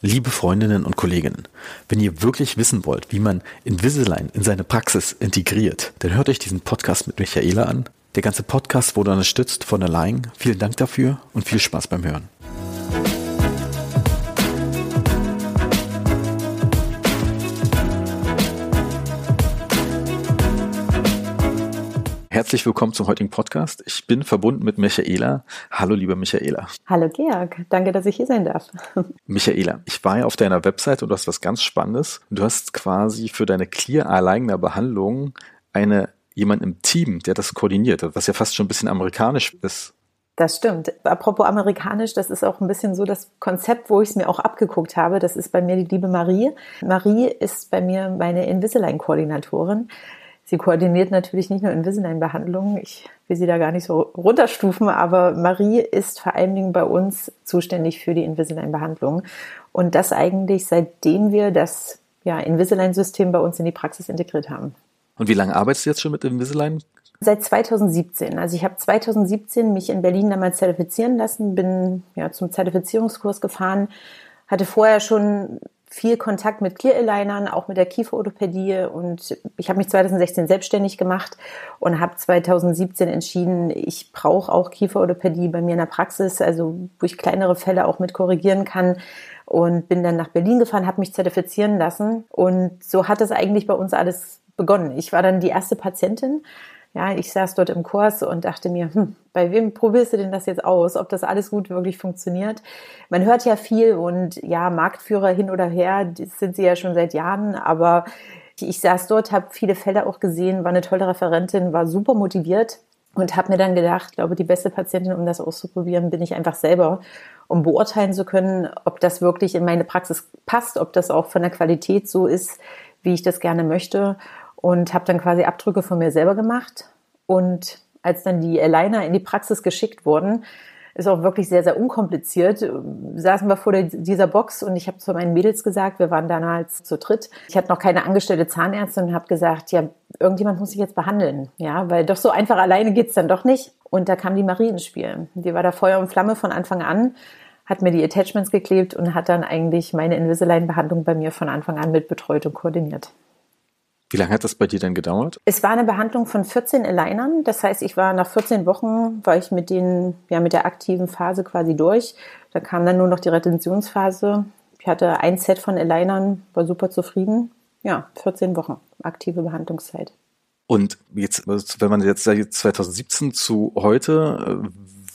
Liebe Freundinnen und Kolleginnen, wenn ihr wirklich wissen wollt, wie man Invisalign in seine Praxis integriert, dann hört euch diesen Podcast mit Michaela an. Der ganze Podcast wurde unterstützt von Lying. Vielen Dank dafür und viel Spaß beim Hören. Herzlich willkommen zum heutigen Podcast. Ich bin verbunden mit Michaela. Hallo, liebe Michaela. Hallo, Georg. Danke, dass ich hier sein darf. Michaela, ich war ja auf deiner Website und du hast was ganz Spannendes. Du hast quasi für deine Clear Aligner Behandlung eine jemand im Team, der das koordiniert, was ja fast schon ein bisschen amerikanisch ist. Das stimmt. Apropos amerikanisch, das ist auch ein bisschen so das Konzept, wo ich es mir auch abgeguckt habe. Das ist bei mir die liebe Marie. Marie ist bei mir meine Invisalign-Koordinatorin. Sie koordiniert natürlich nicht nur Invisalign-Behandlungen. Ich will sie da gar nicht so runterstufen, aber Marie ist vor allen Dingen bei uns zuständig für die Invisalign-Behandlung. Und das eigentlich seitdem wir das ja, Invisalign-System bei uns in die Praxis integriert haben. Und wie lange arbeitest du jetzt schon mit Invisalign? Seit 2017. Also ich habe 2017 mich in Berlin damals zertifizieren lassen, bin ja zum Zertifizierungskurs gefahren, hatte vorher schon viel Kontakt mit Clear-Alignern, auch mit der Kieferorthopädie. Und ich habe mich 2016 selbstständig gemacht und habe 2017 entschieden, ich brauche auch Kieferorthopädie bei mir in der Praxis, also wo ich kleinere Fälle auch mit korrigieren kann. Und bin dann nach Berlin gefahren, habe mich zertifizieren lassen. Und so hat es eigentlich bei uns alles begonnen. Ich war dann die erste Patientin ja, ich saß dort im Kurs und dachte mir, hm, bei wem probierst du denn das jetzt aus, ob das alles gut wirklich funktioniert? Man hört ja viel und ja, Marktführer hin oder her, das sind sie ja schon seit Jahren, aber ich saß dort, habe viele Fälle auch gesehen, war eine tolle Referentin, war super motiviert und habe mir dann gedacht, glaube, die beste Patientin, um das auszuprobieren, bin ich einfach selber, um beurteilen zu können, ob das wirklich in meine Praxis passt, ob das auch von der Qualität so ist, wie ich das gerne möchte und habe dann quasi Abdrücke von mir selber gemacht. Und als dann die Aligner in die Praxis geschickt wurden, ist auch wirklich sehr, sehr unkompliziert. Saßen wir vor der, dieser Box und ich habe zu meinen Mädels gesagt, wir waren damals zu dritt. Ich hatte noch keine angestellte Zahnärztin und habe gesagt, ja, irgendjemand muss sich jetzt behandeln. Ja, weil doch so einfach alleine geht's dann doch nicht. Und da kam die Marie ins Spiel. Die war da Feuer und Flamme von Anfang an, hat mir die Attachments geklebt und hat dann eigentlich meine Invisalign-Behandlung bei mir von Anfang an mit betreut und koordiniert. Wie lange hat das bei dir denn gedauert? Es war eine Behandlung von 14 Alignern. Das heißt, ich war nach 14 Wochen, war ich mit den, ja, mit der aktiven Phase quasi durch. Da kam dann nur noch die Retentionsphase. Ich hatte ein Set von Alignern, war super zufrieden. Ja, 14 Wochen aktive Behandlungszeit. Und jetzt, wenn man jetzt 2017 zu heute,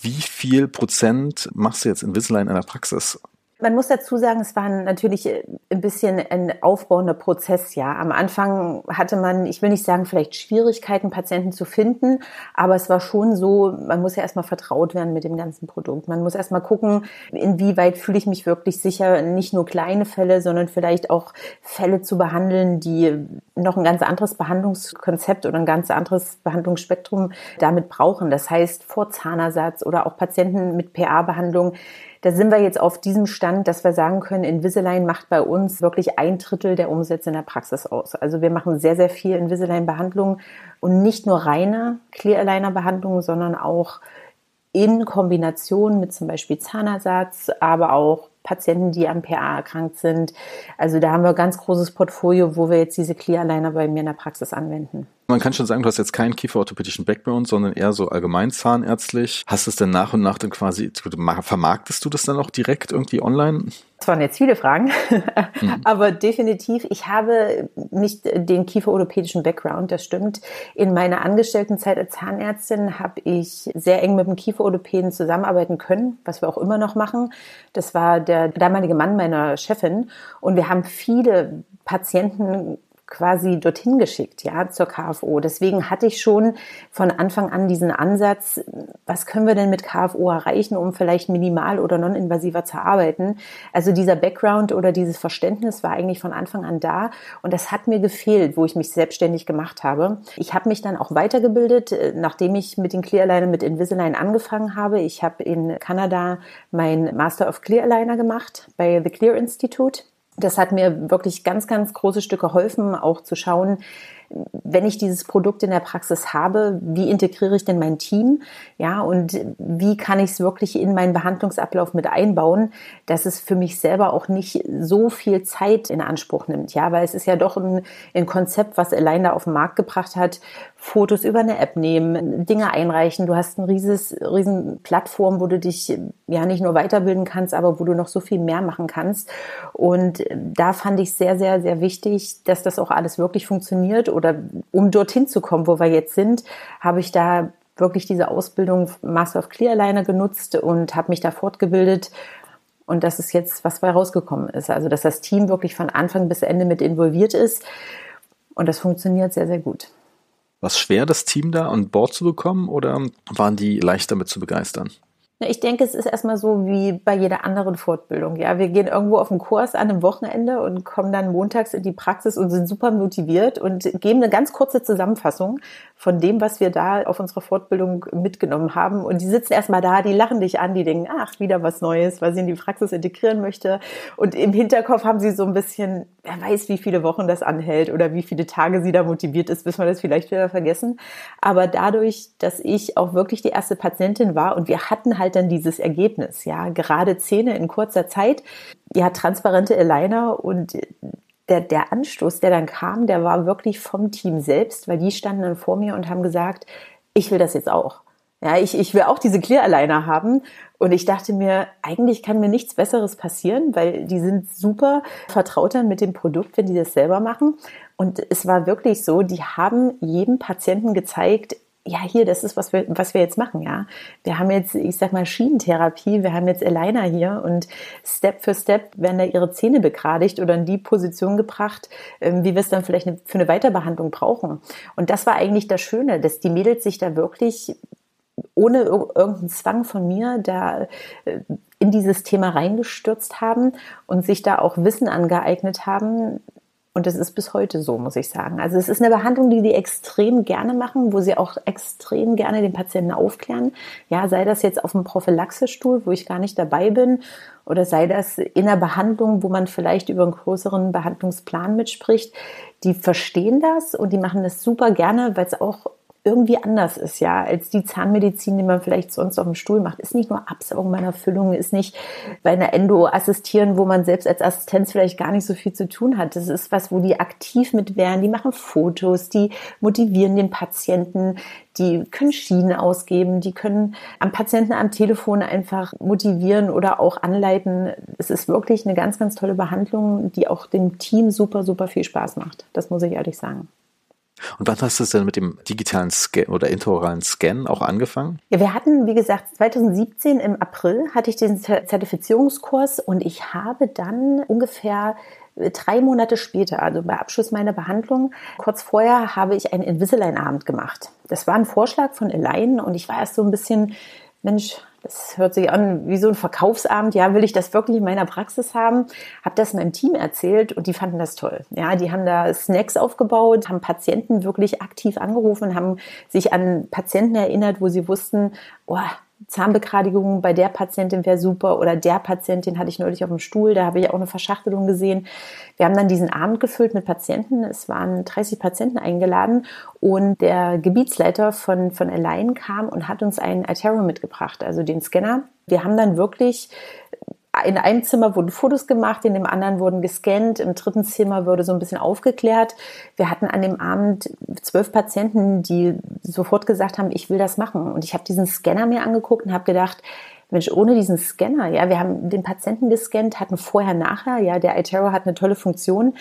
wie viel Prozent machst du jetzt Invisalign in der Praxis? Man muss dazu sagen, es war natürlich äh, ein bisschen ein aufbauender Prozess, ja. Am Anfang hatte man, ich will nicht sagen, vielleicht Schwierigkeiten, Patienten zu finden, aber es war schon so, man muss ja erstmal vertraut werden mit dem ganzen Produkt. Man muss erstmal gucken, inwieweit fühle ich mich wirklich sicher, nicht nur kleine Fälle, sondern vielleicht auch Fälle zu behandeln, die noch ein ganz anderes Behandlungskonzept oder ein ganz anderes Behandlungsspektrum damit brauchen. Das heißt, vor Zahnersatz oder auch Patienten mit PA-Behandlung da sind wir jetzt auf diesem Stand, dass wir sagen können, Invisalign macht bei uns wirklich ein Drittel der Umsätze in der Praxis aus. Also wir machen sehr, sehr viel Invisalign-Behandlungen und nicht nur reine Clear Aligner-Behandlungen, sondern auch in Kombination mit zum Beispiel Zahnersatz, aber auch Patienten, die am PA erkrankt sind. Also da haben wir ein ganz großes Portfolio, wo wir jetzt diese Clear Aligner bei mir in der Praxis anwenden. Man kann schon sagen, du hast jetzt keinen kieferorthopädischen Background, sondern eher so allgemein zahnärztlich. Hast es denn nach und nach dann quasi, vermarktest du das dann auch direkt irgendwie online? Das waren jetzt viele Fragen, mhm. aber definitiv, ich habe nicht den kieferorthopädischen Background, das stimmt. In meiner Angestelltenzeit als Zahnärztin habe ich sehr eng mit dem Kieferorthopäden zusammenarbeiten können, was wir auch immer noch machen. Das war der damalige Mann meiner Chefin und wir haben viele Patienten quasi dorthin geschickt, ja, zur KFO. Deswegen hatte ich schon von Anfang an diesen Ansatz, was können wir denn mit KFO erreichen, um vielleicht minimal oder non-invasiver zu arbeiten? Also dieser Background oder dieses Verständnis war eigentlich von Anfang an da und das hat mir gefehlt, wo ich mich selbstständig gemacht habe. Ich habe mich dann auch weitergebildet, nachdem ich mit den Clear Aligner mit Invisalign angefangen habe. Ich habe in Kanada mein Master of Clear Aligner gemacht bei The Clear Institute das hat mir wirklich ganz, ganz große Stück geholfen, auch zu schauen, wenn ich dieses Produkt in der Praxis habe, wie integriere ich denn mein Team? Ja, und wie kann ich es wirklich in meinen Behandlungsablauf mit einbauen, dass es für mich selber auch nicht so viel Zeit in Anspruch nimmt? Ja, weil es ist ja doch ein, ein Konzept, was allein da auf den Markt gebracht hat, Fotos über eine App nehmen, Dinge einreichen. Du hast ein rieses, riesen Plattform, wo du dich ja nicht nur weiterbilden kannst, aber wo du noch so viel mehr machen kannst. Und da fand ich sehr, sehr, sehr wichtig, dass das auch alles wirklich funktioniert. Oder um dorthin zu kommen, wo wir jetzt sind, habe ich da wirklich diese Ausbildung Master of Clear Aligner genutzt und habe mich da fortgebildet. Und das ist jetzt, was bei rausgekommen ist. Also, dass das Team wirklich von Anfang bis Ende mit involviert ist. Und das funktioniert sehr, sehr gut. War es schwer, das Team da an Bord zu bekommen oder waren die leicht damit zu begeistern? Ich denke, es ist erstmal so wie bei jeder anderen Fortbildung. Ja, wir gehen irgendwo auf einen Kurs an einem Wochenende und kommen dann montags in die Praxis und sind super motiviert und geben eine ganz kurze Zusammenfassung von dem, was wir da auf unserer Fortbildung mitgenommen haben. Und die sitzen erstmal da, die lachen dich an, die denken, ach, wieder was Neues, weil sie in die Praxis integrieren möchte. Und im Hinterkopf haben sie so ein bisschen, wer weiß, wie viele Wochen das anhält oder wie viele Tage sie da motiviert ist, bis wir das vielleicht wieder vergessen. Aber dadurch, dass ich auch wirklich die erste Patientin war und wir hatten halt dann dieses Ergebnis, ja, gerade Zähne in kurzer Zeit, ja, transparente Aligner und der, der Anstoß, der dann kam, der war wirklich vom Team selbst, weil die standen dann vor mir und haben gesagt, ich will das jetzt auch. Ja, ich, ich will auch diese Clear Aligner haben. Und ich dachte mir, eigentlich kann mir nichts Besseres passieren, weil die sind super vertraut dann mit dem Produkt, wenn die das selber machen. Und es war wirklich so, die haben jedem Patienten gezeigt, ja, hier, das ist, was wir, was wir jetzt machen, ja. Wir haben jetzt, ich sag mal, Schienentherapie, wir haben jetzt Eliner hier und Step für Step werden da ihre Zähne begradigt oder in die Position gebracht, ähm, wie wir es dann vielleicht für eine Weiterbehandlung brauchen. Und das war eigentlich das Schöne, dass die Mädels sich da wirklich ohne irgendeinen Zwang von mir da äh, in dieses Thema reingestürzt haben und sich da auch Wissen angeeignet haben, und das ist bis heute so, muss ich sagen. Also es ist eine Behandlung, die die extrem gerne machen, wo sie auch extrem gerne den Patienten aufklären. Ja, sei das jetzt auf dem Prophylaxestuhl, wo ich gar nicht dabei bin, oder sei das in der Behandlung, wo man vielleicht über einen größeren Behandlungsplan mitspricht. Die verstehen das und die machen das super gerne, weil es auch irgendwie anders ist, ja, als die Zahnmedizin, die man vielleicht sonst auf dem Stuhl macht. Ist nicht nur Absaugen meiner Füllung, ist nicht bei einer Endo assistieren, wo man selbst als Assistenz vielleicht gar nicht so viel zu tun hat. Das ist was, wo die aktiv mit wären, die machen Fotos, die motivieren den Patienten, die können Schienen ausgeben, die können am Patienten am Telefon einfach motivieren oder auch anleiten. Es ist wirklich eine ganz, ganz tolle Behandlung, die auch dem Team super, super viel Spaß macht. Das muss ich ehrlich sagen. Und wann hast du es denn mit dem digitalen Scan oder intraoralen Scan auch angefangen? Ja, wir hatten, wie gesagt, 2017 im April hatte ich den Zertifizierungskurs und ich habe dann ungefähr äh, drei Monate später, also bei Abschluss meiner Behandlung, kurz vorher habe ich einen Invisalign-Abend gemacht. Das war ein Vorschlag von Elaine und ich war erst so ein bisschen, Mensch, das hört sich an wie so ein Verkaufsabend. Ja, will ich das wirklich in meiner Praxis haben? Hab das meinem Team erzählt und die fanden das toll. Ja, die haben da Snacks aufgebaut, haben Patienten wirklich aktiv angerufen, haben sich an Patienten erinnert, wo sie wussten, oh, Zahnbegradigung bei der Patientin wäre super oder der Patientin hatte ich neulich auf dem Stuhl, da habe ich auch eine Verschachtelung gesehen. Wir haben dann diesen Abend gefüllt mit Patienten. Es waren 30 Patienten eingeladen und der Gebietsleiter von, von Align kam und hat uns einen Altero mitgebracht, also den Scanner. Wir haben dann wirklich in einem Zimmer wurden Fotos gemacht, in dem anderen wurden gescannt, im dritten Zimmer wurde so ein bisschen aufgeklärt. Wir hatten an dem Abend zwölf Patienten, die sofort gesagt haben, ich will das machen. Und ich habe diesen Scanner mir angeguckt und habe gedacht, Mensch, ohne diesen Scanner, ja, wir haben den Patienten gescannt, hatten vorher, nachher, ja, der iTero hat eine tolle Funktion.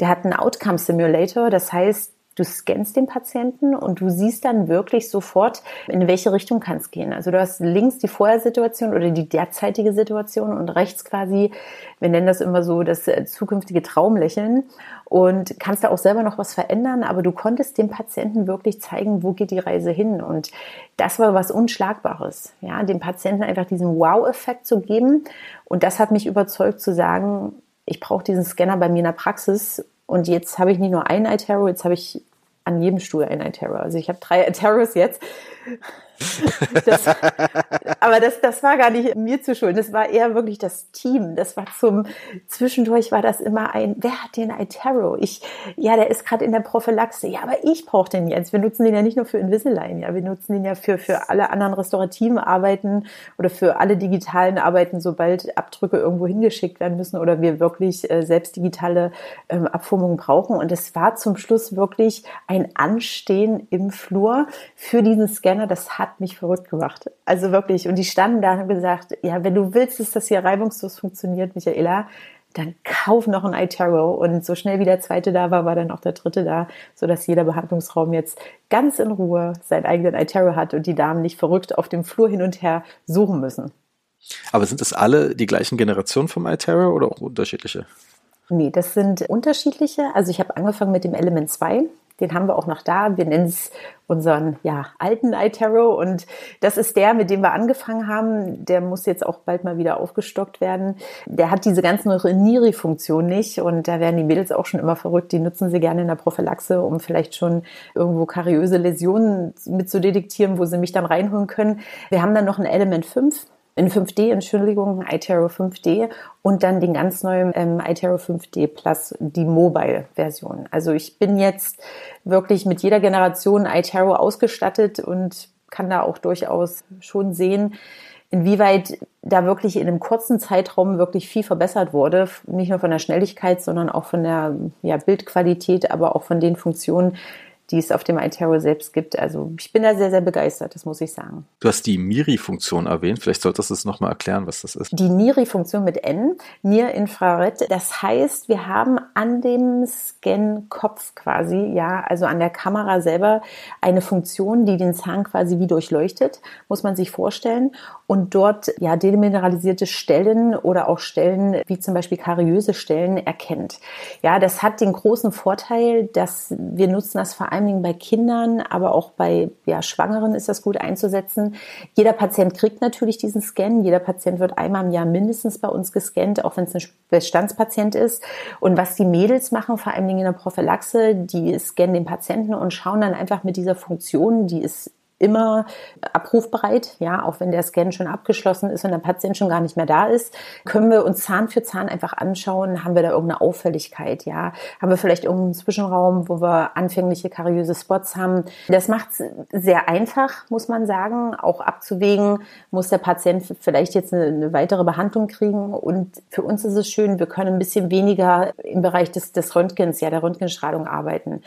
Der hat einen Outcome Simulator, das heißt, Du scannst den Patienten und du siehst dann wirklich sofort, in welche Richtung kann es gehen. Also du hast links die Vorhersituation oder die derzeitige Situation und rechts quasi, wir nennen das immer so, das äh, zukünftige Traumlächeln und kannst da auch selber noch was verändern, aber du konntest dem Patienten wirklich zeigen, wo geht die Reise hin und das war was Unschlagbares, ja, dem Patienten einfach diesen Wow-Effekt zu geben und das hat mich überzeugt zu sagen, ich brauche diesen Scanner bei mir in der Praxis und jetzt habe ich nicht nur einen iTero, jetzt habe ich an jedem Stuhl einen iTero. Also ich habe drei iTeros jetzt. Das, aber das, das war gar nicht mir zu schulden. Das war eher wirklich das Team. Das war zum, zwischendurch war das immer ein, wer hat den iTarot? Ich, ja, der ist gerade in der Prophylaxe. Ja, aber ich brauche den jetzt. Wir nutzen den ja nicht nur für Invisalign. Ja, wir nutzen den ja für, für alle anderen restaurativen Arbeiten oder für alle digitalen Arbeiten, sobald Abdrücke irgendwo hingeschickt werden müssen oder wir wirklich äh, selbst digitale ähm, Abformungen brauchen. Und es war zum Schluss wirklich ein Anstehen im Flur für diesen Scanner. Das hat mich verrückt gemacht. Also wirklich. Und die standen da und haben gesagt, ja, wenn du willst, dass das hier reibungslos funktioniert, Michaela, dann kauf noch ein iTarot. Und so schnell wie der zweite da war, war dann auch der dritte da, sodass jeder Behandlungsraum jetzt ganz in Ruhe seinen eigenen iTarot hat und die Damen nicht verrückt auf dem Flur hin und her suchen müssen. Aber sind das alle die gleichen Generationen vom iTarot oder auch unterschiedliche? Nee, das sind unterschiedliche. Also ich habe angefangen mit dem Element 2. Den haben wir auch noch da. Wir nennen es unseren ja, alten iTarot und das ist der, mit dem wir angefangen haben. Der muss jetzt auch bald mal wieder aufgestockt werden. Der hat diese ganzen Niri-Funktion nicht und da werden die Mädels auch schon immer verrückt. Die nutzen sie gerne in der Prophylaxe, um vielleicht schon irgendwo kariöse Läsionen mit zu detektieren, wo sie mich dann reinholen können. Wir haben dann noch ein Element 5 in 5D, Entschuldigung, iTero 5D und dann den ganz neuen ähm, iTero 5D Plus, die Mobile-Version. Also ich bin jetzt wirklich mit jeder Generation iTero ausgestattet und kann da auch durchaus schon sehen, inwieweit da wirklich in einem kurzen Zeitraum wirklich viel verbessert wurde. Nicht nur von der Schnelligkeit, sondern auch von der ja, Bildqualität, aber auch von den Funktionen, die es auf dem iTarot selbst gibt. Also ich bin da sehr, sehr begeistert, das muss ich sagen. Du hast die Miri-Funktion erwähnt. Vielleicht solltest du es nochmal erklären, was das ist. Die Niri-Funktion mit N, Near Infrared. Das heißt, wir haben an dem Scan-Kopf quasi, ja, also an der Kamera selber eine Funktion, die den Zahn quasi wie durchleuchtet, muss man sich vorstellen. Und dort, ja, demineralisierte Stellen oder auch Stellen, wie zum Beispiel kariöse Stellen, erkennt. Ja, das hat den großen Vorteil, dass wir nutzen das vor allen Dingen bei Kindern, aber auch bei ja, Schwangeren ist das gut einzusetzen. Jeder Patient kriegt natürlich diesen Scan. Jeder Patient wird einmal im Jahr mindestens bei uns gescannt, auch wenn es ein Bestandspatient ist. Und was die Mädels machen, vor allen Dingen in der Prophylaxe, die scannen den Patienten und schauen dann einfach mit dieser Funktion, die ist immer abrufbereit, ja, auch wenn der Scan schon abgeschlossen ist und der Patient schon gar nicht mehr da ist, können wir uns Zahn für Zahn einfach anschauen, haben wir da irgendeine Auffälligkeit, ja, haben wir vielleicht irgendeinen Zwischenraum, wo wir anfängliche kariöse Spots haben. Das macht es sehr einfach, muss man sagen, auch abzuwägen, muss der Patient vielleicht jetzt eine, eine, weitere Behandlung kriegen und für uns ist es schön, wir können ein bisschen weniger im Bereich des, des Röntgens, ja, der Röntgenstrahlung arbeiten.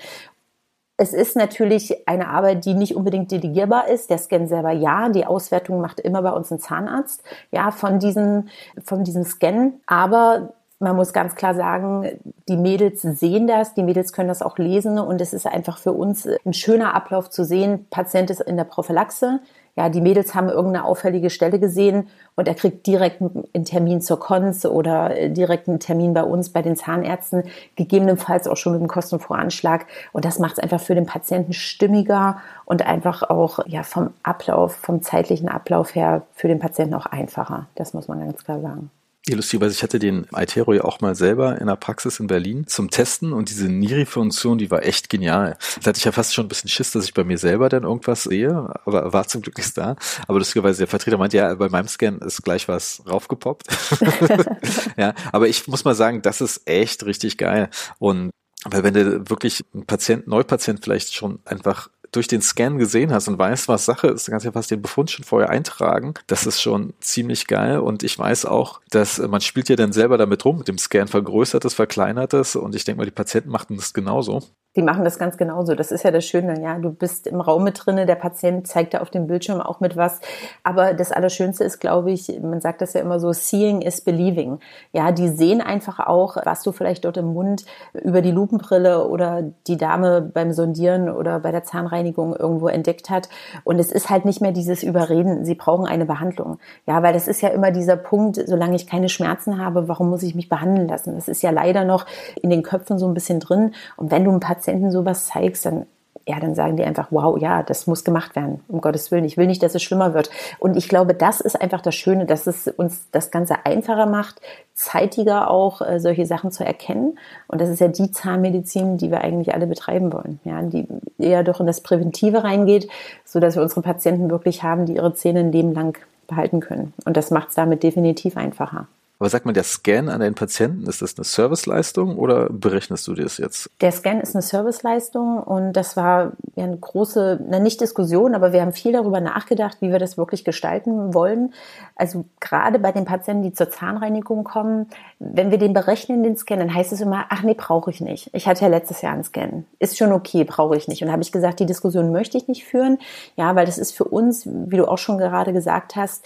Es ist natürlich eine Arbeit, die nicht unbedingt delegierbar ist. Der Scan selber ja, die Auswertung macht immer bei uns ein Zahnarzt, ja, von diesem, von diesem Scan. Aber man muss ganz klar sagen, die Mädels sehen das, die Mädels können das auch lesen und es ist einfach für uns ein schöner Ablauf zu sehen. Patient ist in der Prophylaxe, ja, die Mädels haben irgendeine auffällige Stelle gesehen und er kriegt direkt einen Termin zur Konz oder äh, direkt einen Termin bei uns, bei den Zahnärzten, gegebenenfalls auch schon mit einem Kostenvoranschlag. Und das macht es einfach für den Patienten stimmiger und einfach auch ja, vom Ablauf, vom zeitlichen Ablauf her für den Patienten auch einfacher. Das muss man ganz klar sagen. Ja, lustigerweise, ich hatte den iTero ja auch mal selber in der Praxis in Berlin zum Testen und diese Niri-Funktion, die war echt genial. Da hatte ich ja fast schon ein bisschen Schiss, dass ich bei mir selber dann irgendwas sehe, aber war zum Glück nicht da. Aber lustigerweise, der Vertreter meinte, ja, bei meinem Scan ist gleich was raufgepoppt. ja, aber ich muss mal sagen, das ist echt richtig geil. Und weil wenn du wirklich ein Patient, Neupatient vielleicht schon einfach durch den Scan gesehen hast und weißt, was Sache ist, dann kannst du ja fast den Befund schon vorher eintragen. Das ist schon ziemlich geil. Und ich weiß auch, dass man spielt ja dann selber damit rum, mit dem Scan vergrößert es, verkleinert es. Und ich denke mal, die Patienten machten das genauso. Die machen das ganz genauso. Das ist ja das Schöne. Ja, du bist im Raum mit drinne. Der Patient zeigt da auf dem Bildschirm auch mit was. Aber das Allerschönste ist, glaube ich, man sagt das ja immer so, seeing is believing. Ja, die sehen einfach auch, was du vielleicht dort im Mund über die Lupenbrille oder die Dame beim Sondieren oder bei der Zahnreinigung irgendwo entdeckt hat. Und es ist halt nicht mehr dieses Überreden. Sie brauchen eine Behandlung. Ja, weil das ist ja immer dieser Punkt, solange ich keine Schmerzen habe, warum muss ich mich behandeln lassen? Das ist ja leider noch in den Köpfen so ein bisschen drin. Und wenn du einen Patienten sowas zeigst, dann ja, dann sagen die einfach, wow, ja, das muss gemacht werden, um Gottes Willen. Ich will nicht, dass es schlimmer wird. Und ich glaube, das ist einfach das Schöne, dass es uns das Ganze einfacher macht, zeitiger auch äh, solche Sachen zu erkennen. Und das ist ja die Zahnmedizin, die wir eigentlich alle betreiben wollen, ja, die eher doch in das Präventive reingeht, so dass wir unsere Patienten wirklich haben, die ihre Zähne ein Leben lang behalten können. Und das macht es damit definitiv einfacher. Aber sag mal, der Scan an den Patienten, ist das eine Serviceleistung oder berechnest du das jetzt? Der Scan ist eine Serviceleistung und das war eine große, na nicht Diskussion, aber wir haben viel darüber nachgedacht, wie wir das wirklich gestalten wollen. Also gerade bei den Patienten, die zur Zahnreinigung kommen, wenn wir den berechnen, den Scan, dann heißt es immer, ach nee, brauche ich nicht. Ich hatte ja letztes Jahr einen Scan. Ist schon okay, brauche ich nicht. Und habe ich gesagt, die Diskussion möchte ich nicht führen. Ja, weil das ist für uns, wie du auch schon gerade gesagt hast,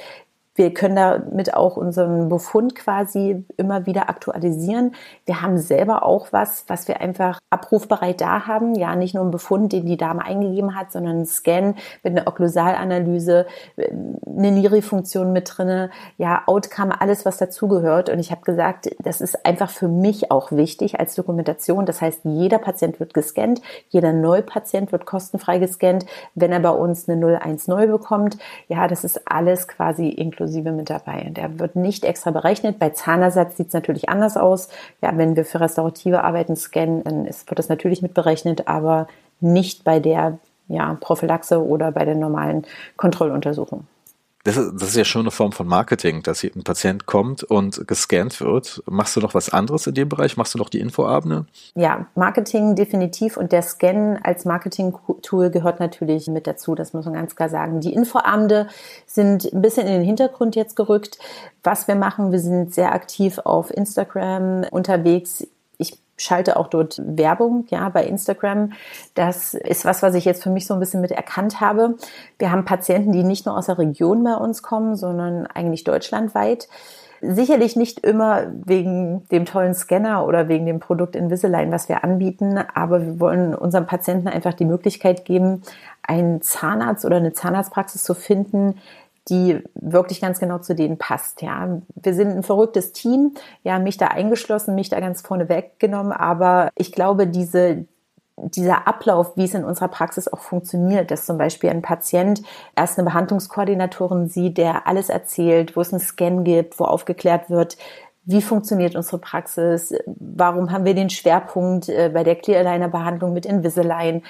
wir können damit auch unseren Befund quasi immer wieder aktualisieren. Wir haben selber auch was, was wir einfach abrufbereit da haben. Ja, nicht nur ein Befund, den die Dame eingegeben hat, sondern ein Scan mit einer Okklusalanalyse, eine Niri-Funktion mit drinne, ja, Outcome, alles, was dazugehört. Und ich habe gesagt, das ist einfach für mich auch wichtig als Dokumentation. Das heißt, jeder Patient wird gescannt, jeder Neupatient wird kostenfrei gescannt, wenn er bei uns eine 01 neu bekommt. Ja, das ist alles quasi inklusive inklusive mit dabei. Der wird nicht extra berechnet. Bei Zahnersatz sieht es natürlich anders aus. Ja, wenn wir für restaurative Arbeiten scannen, dann ist, wird das natürlich mit berechnet, aber nicht bei der ja, Prophylaxe oder bei der normalen Kontrolluntersuchung das ist, das ist ja schon eine Form von Marketing, dass hier ein Patient kommt und gescannt wird. Machst du noch was anderes in dem Bereich? Machst du noch die Infoabende? Ja, Marketing definitiv und der Scan als Marketing-Tool gehört natürlich mit dazu. Das muss man ganz klar sagen. Die Infoabende sind ein bisschen in den Hintergrund jetzt gerückt. Was wir machen, wir sind sehr aktiv auf Instagram unterwegs schalte auch dort Werbung, ja, bei Instagram. Das ist was, was ich jetzt für mich so ein bisschen mit erkannt habe. Wir haben Patienten, die nicht nur aus der Region bei uns kommen, sondern eigentlich deutschlandweit. Sicherlich nicht immer wegen dem tollen Scanner oder wegen dem Produkt Invisalign, was wir anbieten, aber wir wollen unseren Patienten einfach die Möglichkeit geben, einen Zahnarzt oder eine Zahnarztpraxis zu finden, die wirklich ganz genau zu denen passt. Ja, wir sind ein verrücktes Team. Ja, mich da eingeschlossen, mich da ganz vorne weggenommen. Aber ich glaube, diese, dieser Ablauf, wie es in unserer Praxis auch funktioniert, dass zum Beispiel ein Patient erst eine Behandlungskoordinatorin sieht, der alles erzählt, wo es einen Scan gibt, wo aufgeklärt wird, wie funktioniert unsere Praxis, warum haben wir den Schwerpunkt äh, bei der Clear Aligner Behandlung mit Invisalign,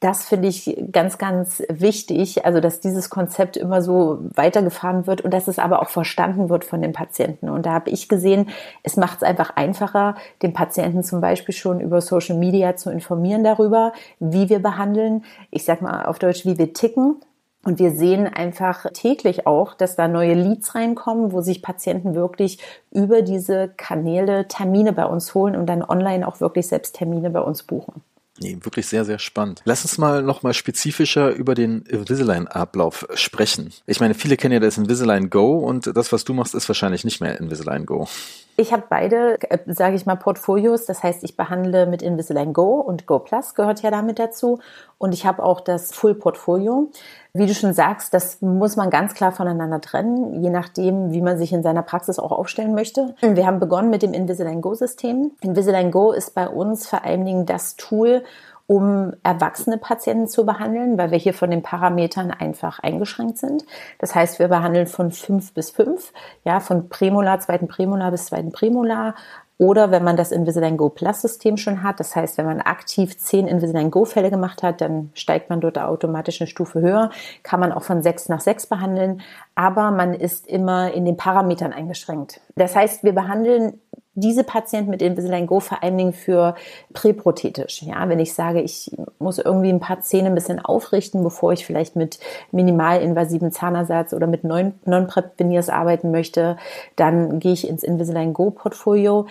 das finde ich ganz, ganz wichtig, also dass dieses Konzept immer so weitergefahren wird und dass es aber auch verstanden wird von den Patienten. Und da habe ich gesehen, es macht es einfach einfacher, den Patienten zum Beispiel schon über Social Media zu informieren darüber, wie wir behandeln. Ich sage mal auf Deutsch, wie wir ticken. Und wir sehen einfach täglich auch, dass da neue Leads reinkommen, wo sich Patienten wirklich über diese Kanäle Termine bei uns holen und dann online auch wirklich selbst Termine bei uns buchen. Nee, wirklich sehr, sehr spannend. Lass uns mal nochmal spezifischer über den Invisalign-Ablauf sprechen. Ich meine, viele kennen ja das Invisalign Go und das, was du machst, ist wahrscheinlich nicht mehr Invisalign Go. Ich habe beide, äh, sage ich mal, Portfolios. Das heißt, ich behandle mit Invisalign Go und Go Plus gehört ja damit dazu. Und ich habe auch das Full-Portfolio. Wie du schon sagst, das muss man ganz klar voneinander trennen, je nachdem, wie man sich in seiner Praxis auch aufstellen möchte. Wir haben begonnen mit dem Invisalign Go-System. Invisalign Go ist bei uns vor allen Dingen das Tool, um erwachsene Patienten zu behandeln, weil wir hier von den Parametern einfach eingeschränkt sind. Das heißt, wir behandeln von fünf bis fünf, ja, von Prämolar, zweiten Prämolar bis zweiten Prämolar. Oder wenn man das Invisalign Go Plus System schon hat, das heißt, wenn man aktiv zehn Invisalign Go Fälle gemacht hat, dann steigt man dort automatisch eine Stufe höher, kann man auch von sechs nach sechs behandeln, aber man ist immer in den Parametern eingeschränkt. Das heißt, wir behandeln diese Patienten mit Invisalign Go vor allen Dingen für präprothetisch. Ja, wenn ich sage, ich muss irgendwie ein paar Zähne ein bisschen aufrichten, bevor ich vielleicht mit minimalinvasiven Zahnersatz oder mit Non-Prep-Veneers arbeiten möchte, dann gehe ich ins Invisalign Go Portfolio.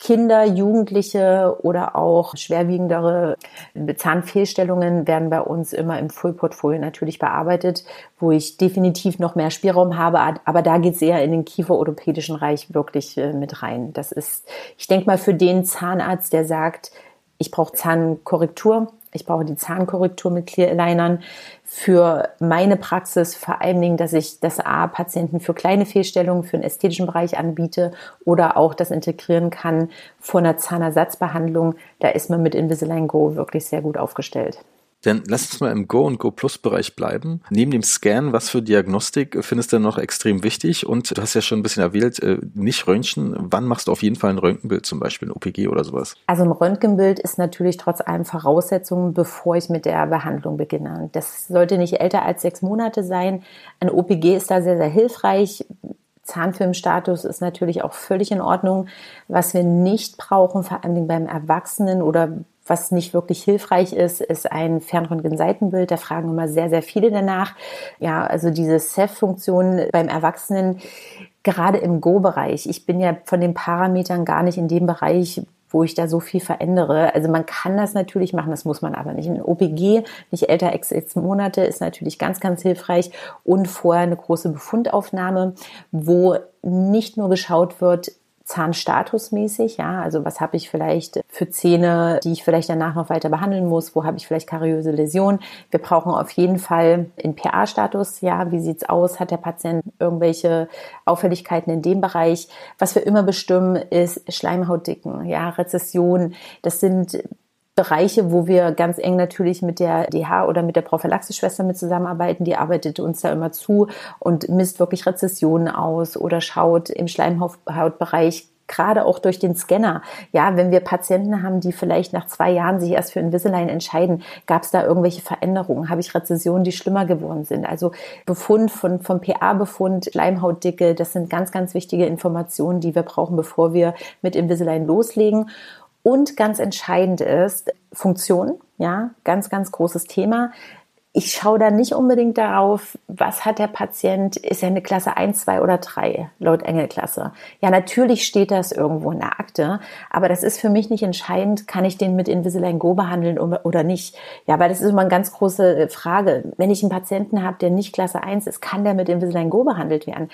Kinder, Jugendliche oder auch schwerwiegendere Zahnfehlstellungen werden bei uns immer im Full-Portfolio natürlich bearbeitet, wo ich definitiv noch mehr Spielraum habe, aber da geht es eher in den kieferorthopädischen Reich wirklich äh, mit rein. Das ist, ich denke mal, für den Zahnarzt, der sagt, ich brauche Zahnkorrektur, ich brauche die Zahnkorrektur mit Clear Alignern, für meine Praxis vor allen Dingen, dass ich das A Patienten für kleine Fehlstellungen für den ästhetischen Bereich anbiete oder auch das integrieren kann vor einer Zahnersatzbehandlung. Da ist man mit Invisalign Go wirklich sehr gut aufgestellt. Dann lass uns mal im Go und Go Plus Bereich bleiben. Neben dem Scan, was für Diagnostik findest du noch extrem wichtig? Und du hast ja schon ein bisschen erwähnt, äh, nicht Röntgen. Wann machst du auf jeden Fall ein Röntgenbild, zum Beispiel ein OPG oder sowas? Also ein Röntgenbild ist natürlich trotz allem Voraussetzung, bevor ich mit der Behandlung beginne. Das sollte nicht älter als sechs Monate sein. Ein OPG ist da sehr, sehr hilfreich. Zahnfilmstatus ist natürlich auch völlig in Ordnung. Was wir nicht brauchen, vor allem beim Erwachsenen oder was nicht wirklich hilfreich ist, ist ein Fernröntgen-Seitenbild. Da fragen immer sehr, sehr viele danach. Ja, also diese CEF-Funktion beim Erwachsenen, gerade im Go-Bereich. Ich bin ja von den Parametern gar nicht in dem Bereich, wo ich da so viel verändere. Also man kann das natürlich machen, das muss man aber nicht. Ein OPG, nicht älter als sechs Monate, ist natürlich ganz, ganz hilfreich und vorher eine große Befundaufnahme, wo nicht nur geschaut wird, Zahnstatusmäßig, ja, also was habe ich vielleicht für Zähne, die ich vielleicht danach noch weiter behandeln muss, wo habe ich vielleicht kariöse Läsionen. Wir brauchen auf jeden Fall in PA-Status, ja, wie sieht's aus, hat der Patient irgendwelche Auffälligkeiten in dem Bereich. Was wir immer bestimmen, ist Schleimhautdicken, ja, Rezession. Das sind Bereiche, wo wir ganz eng natürlich mit der DH oder mit der Prophylaxeschwester mit zusammenarbeiten. Die arbeitet uns da immer zu und misst wirklich Rezessionen aus oder schaut im Schleimhautbereich gerade auch durch den Scanner. Ja, wenn wir Patienten haben, die vielleicht nach zwei Jahren sich erst für Invisalign entscheiden, gab es da irgendwelche Veränderungen? Habe ich Rezessionen, die schlimmer geworden sind? Also Befund von, vom PA-Befund, Schleimhautdicke, das sind ganz, ganz wichtige Informationen, die wir brauchen, bevor wir mit Invisalign loslegen. Und ganz entscheidend ist Funktion, ja, ganz, ganz großes Thema. Ich schaue da nicht unbedingt darauf, was hat der Patient, ist er eine Klasse 1, 2 oder 3 laut Engelklasse. Ja, natürlich steht das irgendwo in der Akte, aber das ist für mich nicht entscheidend, kann ich den mit Invisalign Go behandeln oder nicht. Ja, weil das ist immer eine ganz große Frage. Wenn ich einen Patienten habe, der nicht Klasse 1 ist, kann der mit Invisalign Go behandelt werden?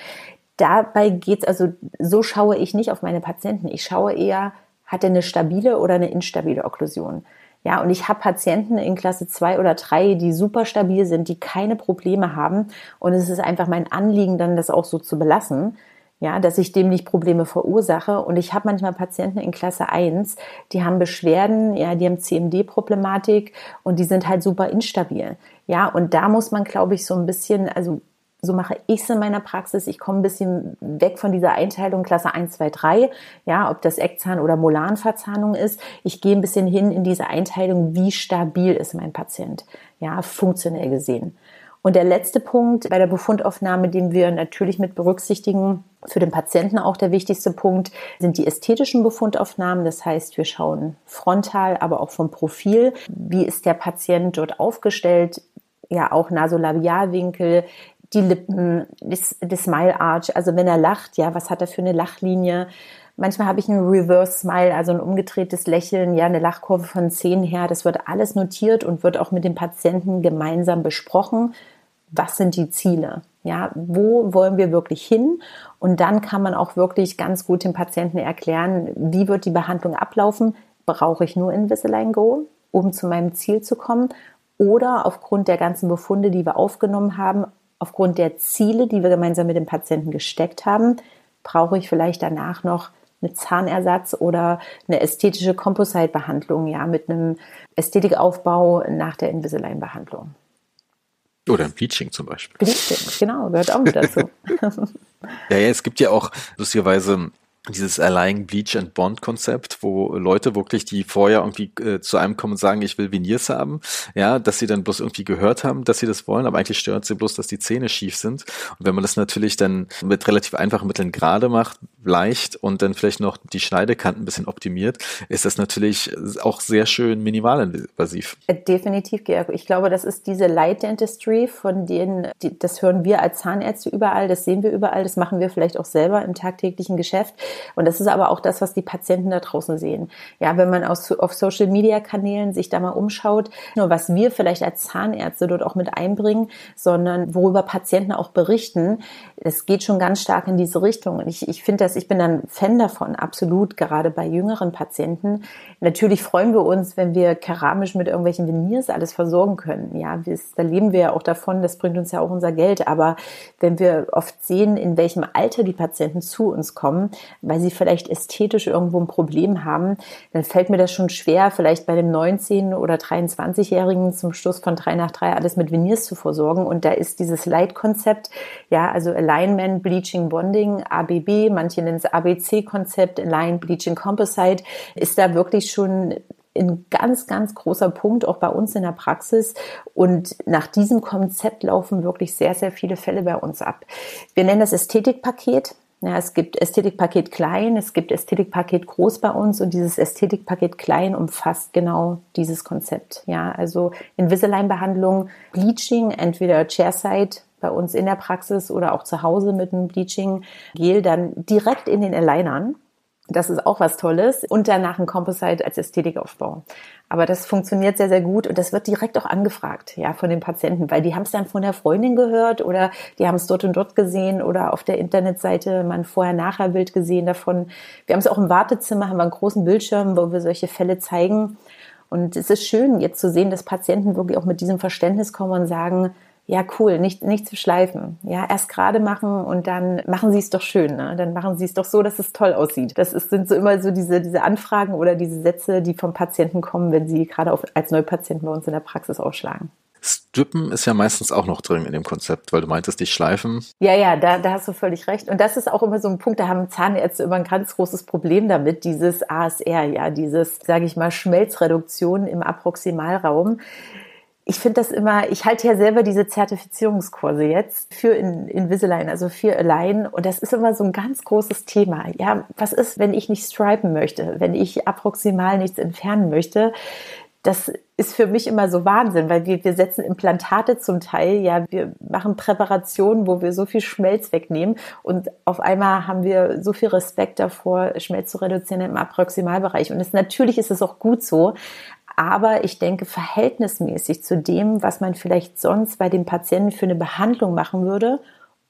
Dabei geht's also, so schaue ich nicht auf meine Patienten. Ich schaue eher, hat er eine stabile oder eine instabile Okklusion? Ja, und ich habe Patienten in Klasse 2 oder 3, die super stabil sind, die keine Probleme haben. Und es ist einfach mein Anliegen, dann das auch so zu belassen. Ja, dass ich dem nicht Probleme verursache. Und ich habe manchmal Patienten in Klasse 1, die haben Beschwerden, ja, die haben CMD-Problematik und die sind halt super instabil. Ja, und da muss man, glaube ich, so ein bisschen, also so mache ich es in meiner Praxis. Ich komme ein bisschen weg von dieser Einteilung Klasse 1, 2, 3, ja, ob das Eckzahn- oder Molanverzahnung ist. Ich gehe ein bisschen hin in diese Einteilung, wie stabil ist mein Patient, ja, funktionell gesehen. Und der letzte Punkt bei der Befundaufnahme, den wir natürlich mit berücksichtigen, für den Patienten auch der wichtigste Punkt, sind die ästhetischen Befundaufnahmen. Das heißt, wir schauen frontal, aber auch vom Profil. Wie ist der Patient dort aufgestellt? Ja, auch Nasolabialwinkel, die Lippen, das, das Smile Arch, also wenn er lacht, ja, was hat er für eine Lachlinie? Manchmal habe ich ein Reverse Smile, also ein umgedrehtes Lächeln, ja, eine Lachkurve von 10 her. Das wird alles notiert und wird auch mit dem Patienten gemeinsam besprochen. Was sind die Ziele? Ja, wo wollen wir wirklich hin? Und dann kann man auch wirklich ganz gut dem Patienten erklären, wie wird die Behandlung ablaufen? Brauche ich nur Invisalign Go, um zu meinem Ziel zu kommen? Oder aufgrund der ganzen Befunde, die wir aufgenommen haben, aufgrund der Ziele, die wir gemeinsam mit dem Patienten gesteckt haben, brauche ich vielleicht danach noch einen Zahnersatz oder eine ästhetische Composite-Behandlung, ja, mit einem Ästhetikaufbau nach der Invisalign-Behandlung. Oder ein Bleaching zum Beispiel. Bleaching, genau, gehört auch mit dazu. ja, ja, es gibt ja auch lustigerweise dieses Align Bleach and Bond Konzept, wo Leute wirklich, die vorher irgendwie äh, zu einem kommen und sagen, ich will Veneers haben, ja, dass sie dann bloß irgendwie gehört haben, dass sie das wollen, aber eigentlich stört sie bloß, dass die Zähne schief sind. Und wenn man das natürlich dann mit relativ einfachen Mitteln gerade macht, leicht und dann vielleicht noch die Schneidekanten ein bisschen optimiert, ist das natürlich auch sehr schön minimalinvasiv. Äh, definitiv, Georg. Ich glaube, das ist diese Light Dentistry, von denen, die, das hören wir als Zahnärzte überall, das sehen wir überall, das machen wir vielleicht auch selber im tagtäglichen Geschäft. Und das ist aber auch das, was die Patienten da draußen sehen. Ja, wenn man aus, auf Social Media Kanälen sich da mal umschaut, nur was wir vielleicht als Zahnärzte dort auch mit einbringen, sondern worüber Patienten auch berichten, es geht schon ganz stark in diese Richtung. Und ich, ich finde das, ich bin dann Fan davon, absolut, gerade bei jüngeren Patienten. Natürlich freuen wir uns, wenn wir keramisch mit irgendwelchen Veneers alles versorgen können. Ja, da leben wir ja auch davon, das bringt uns ja auch unser Geld. Aber wenn wir oft sehen, in welchem Alter die Patienten zu uns kommen, weil sie vielleicht ästhetisch irgendwo ein Problem haben, dann fällt mir das schon schwer, vielleicht bei dem 19- oder 23-Jährigen zum Schluss von 3 nach 3 alles mit Veneers zu versorgen. Und da ist dieses Light-Konzept, ja, also Alignment, Bleaching, Bonding, ABB, manche nennen es ABC-Konzept, Align, Bleaching, Composite, ist da wirklich schon ein ganz, ganz großer Punkt, auch bei uns in der Praxis. Und nach diesem Konzept laufen wirklich sehr, sehr viele Fälle bei uns ab. Wir nennen das Ästhetikpaket. Ja, es gibt Ästhetikpaket klein, es gibt Ästhetikpaket groß bei uns und dieses Ästhetikpaket klein umfasst genau dieses Konzept. Ja, also Invisalign-Behandlung, Bleaching, entweder Chairside bei uns in der Praxis oder auch zu Hause mit einem Bleaching-Gel dann direkt in den Alignern. Das ist auch was Tolles. Und danach ein Composite als Ästhetikaufbau. Aber das funktioniert sehr, sehr gut und das wird direkt auch angefragt, ja, von den Patienten, weil die haben es dann von der Freundin gehört oder die haben es dort und dort gesehen oder auf der Internetseite mal ein Vorher-Nachher-Bild gesehen davon. Wir haben es auch im Wartezimmer, haben wir einen großen Bildschirm, wo wir solche Fälle zeigen. Und es ist schön, jetzt zu sehen, dass Patienten wirklich auch mit diesem Verständnis kommen und sagen, ja cool, nicht, nicht zu schleifen. Ja, erst gerade machen und dann machen Sie es doch schön. Ne? Dann machen Sie es doch so, dass es toll aussieht. Das ist, sind so immer so diese, diese Anfragen oder diese Sätze, die vom Patienten kommen, wenn sie gerade auf, als Neupatienten bei uns in der Praxis ausschlagen. Strippen ist ja meistens auch noch drin in dem Konzept, weil du meintest, dich schleifen. Ja, ja, da, da hast du völlig recht. Und das ist auch immer so ein Punkt, da haben Zahnärzte immer ein ganz großes Problem damit, dieses ASR, ja, dieses, sage ich mal, Schmelzreduktion im Approximalraum ich finde das immer, ich halte ja selber diese Zertifizierungskurse jetzt für Invisalign, also für Align. Und das ist immer so ein ganz großes Thema. Ja, was ist, wenn ich nicht stripen möchte, wenn ich approximal nichts entfernen möchte? Das ist für mich immer so Wahnsinn, weil wir, wir setzen Implantate zum Teil, ja, wir machen Präparationen, wo wir so viel Schmelz wegnehmen und auf einmal haben wir so viel Respekt davor, Schmelz zu reduzieren im Approximalbereich. Und es, natürlich ist es auch gut so, aber ich denke verhältnismäßig zu dem, was man vielleicht sonst bei dem Patienten für eine Behandlung machen würde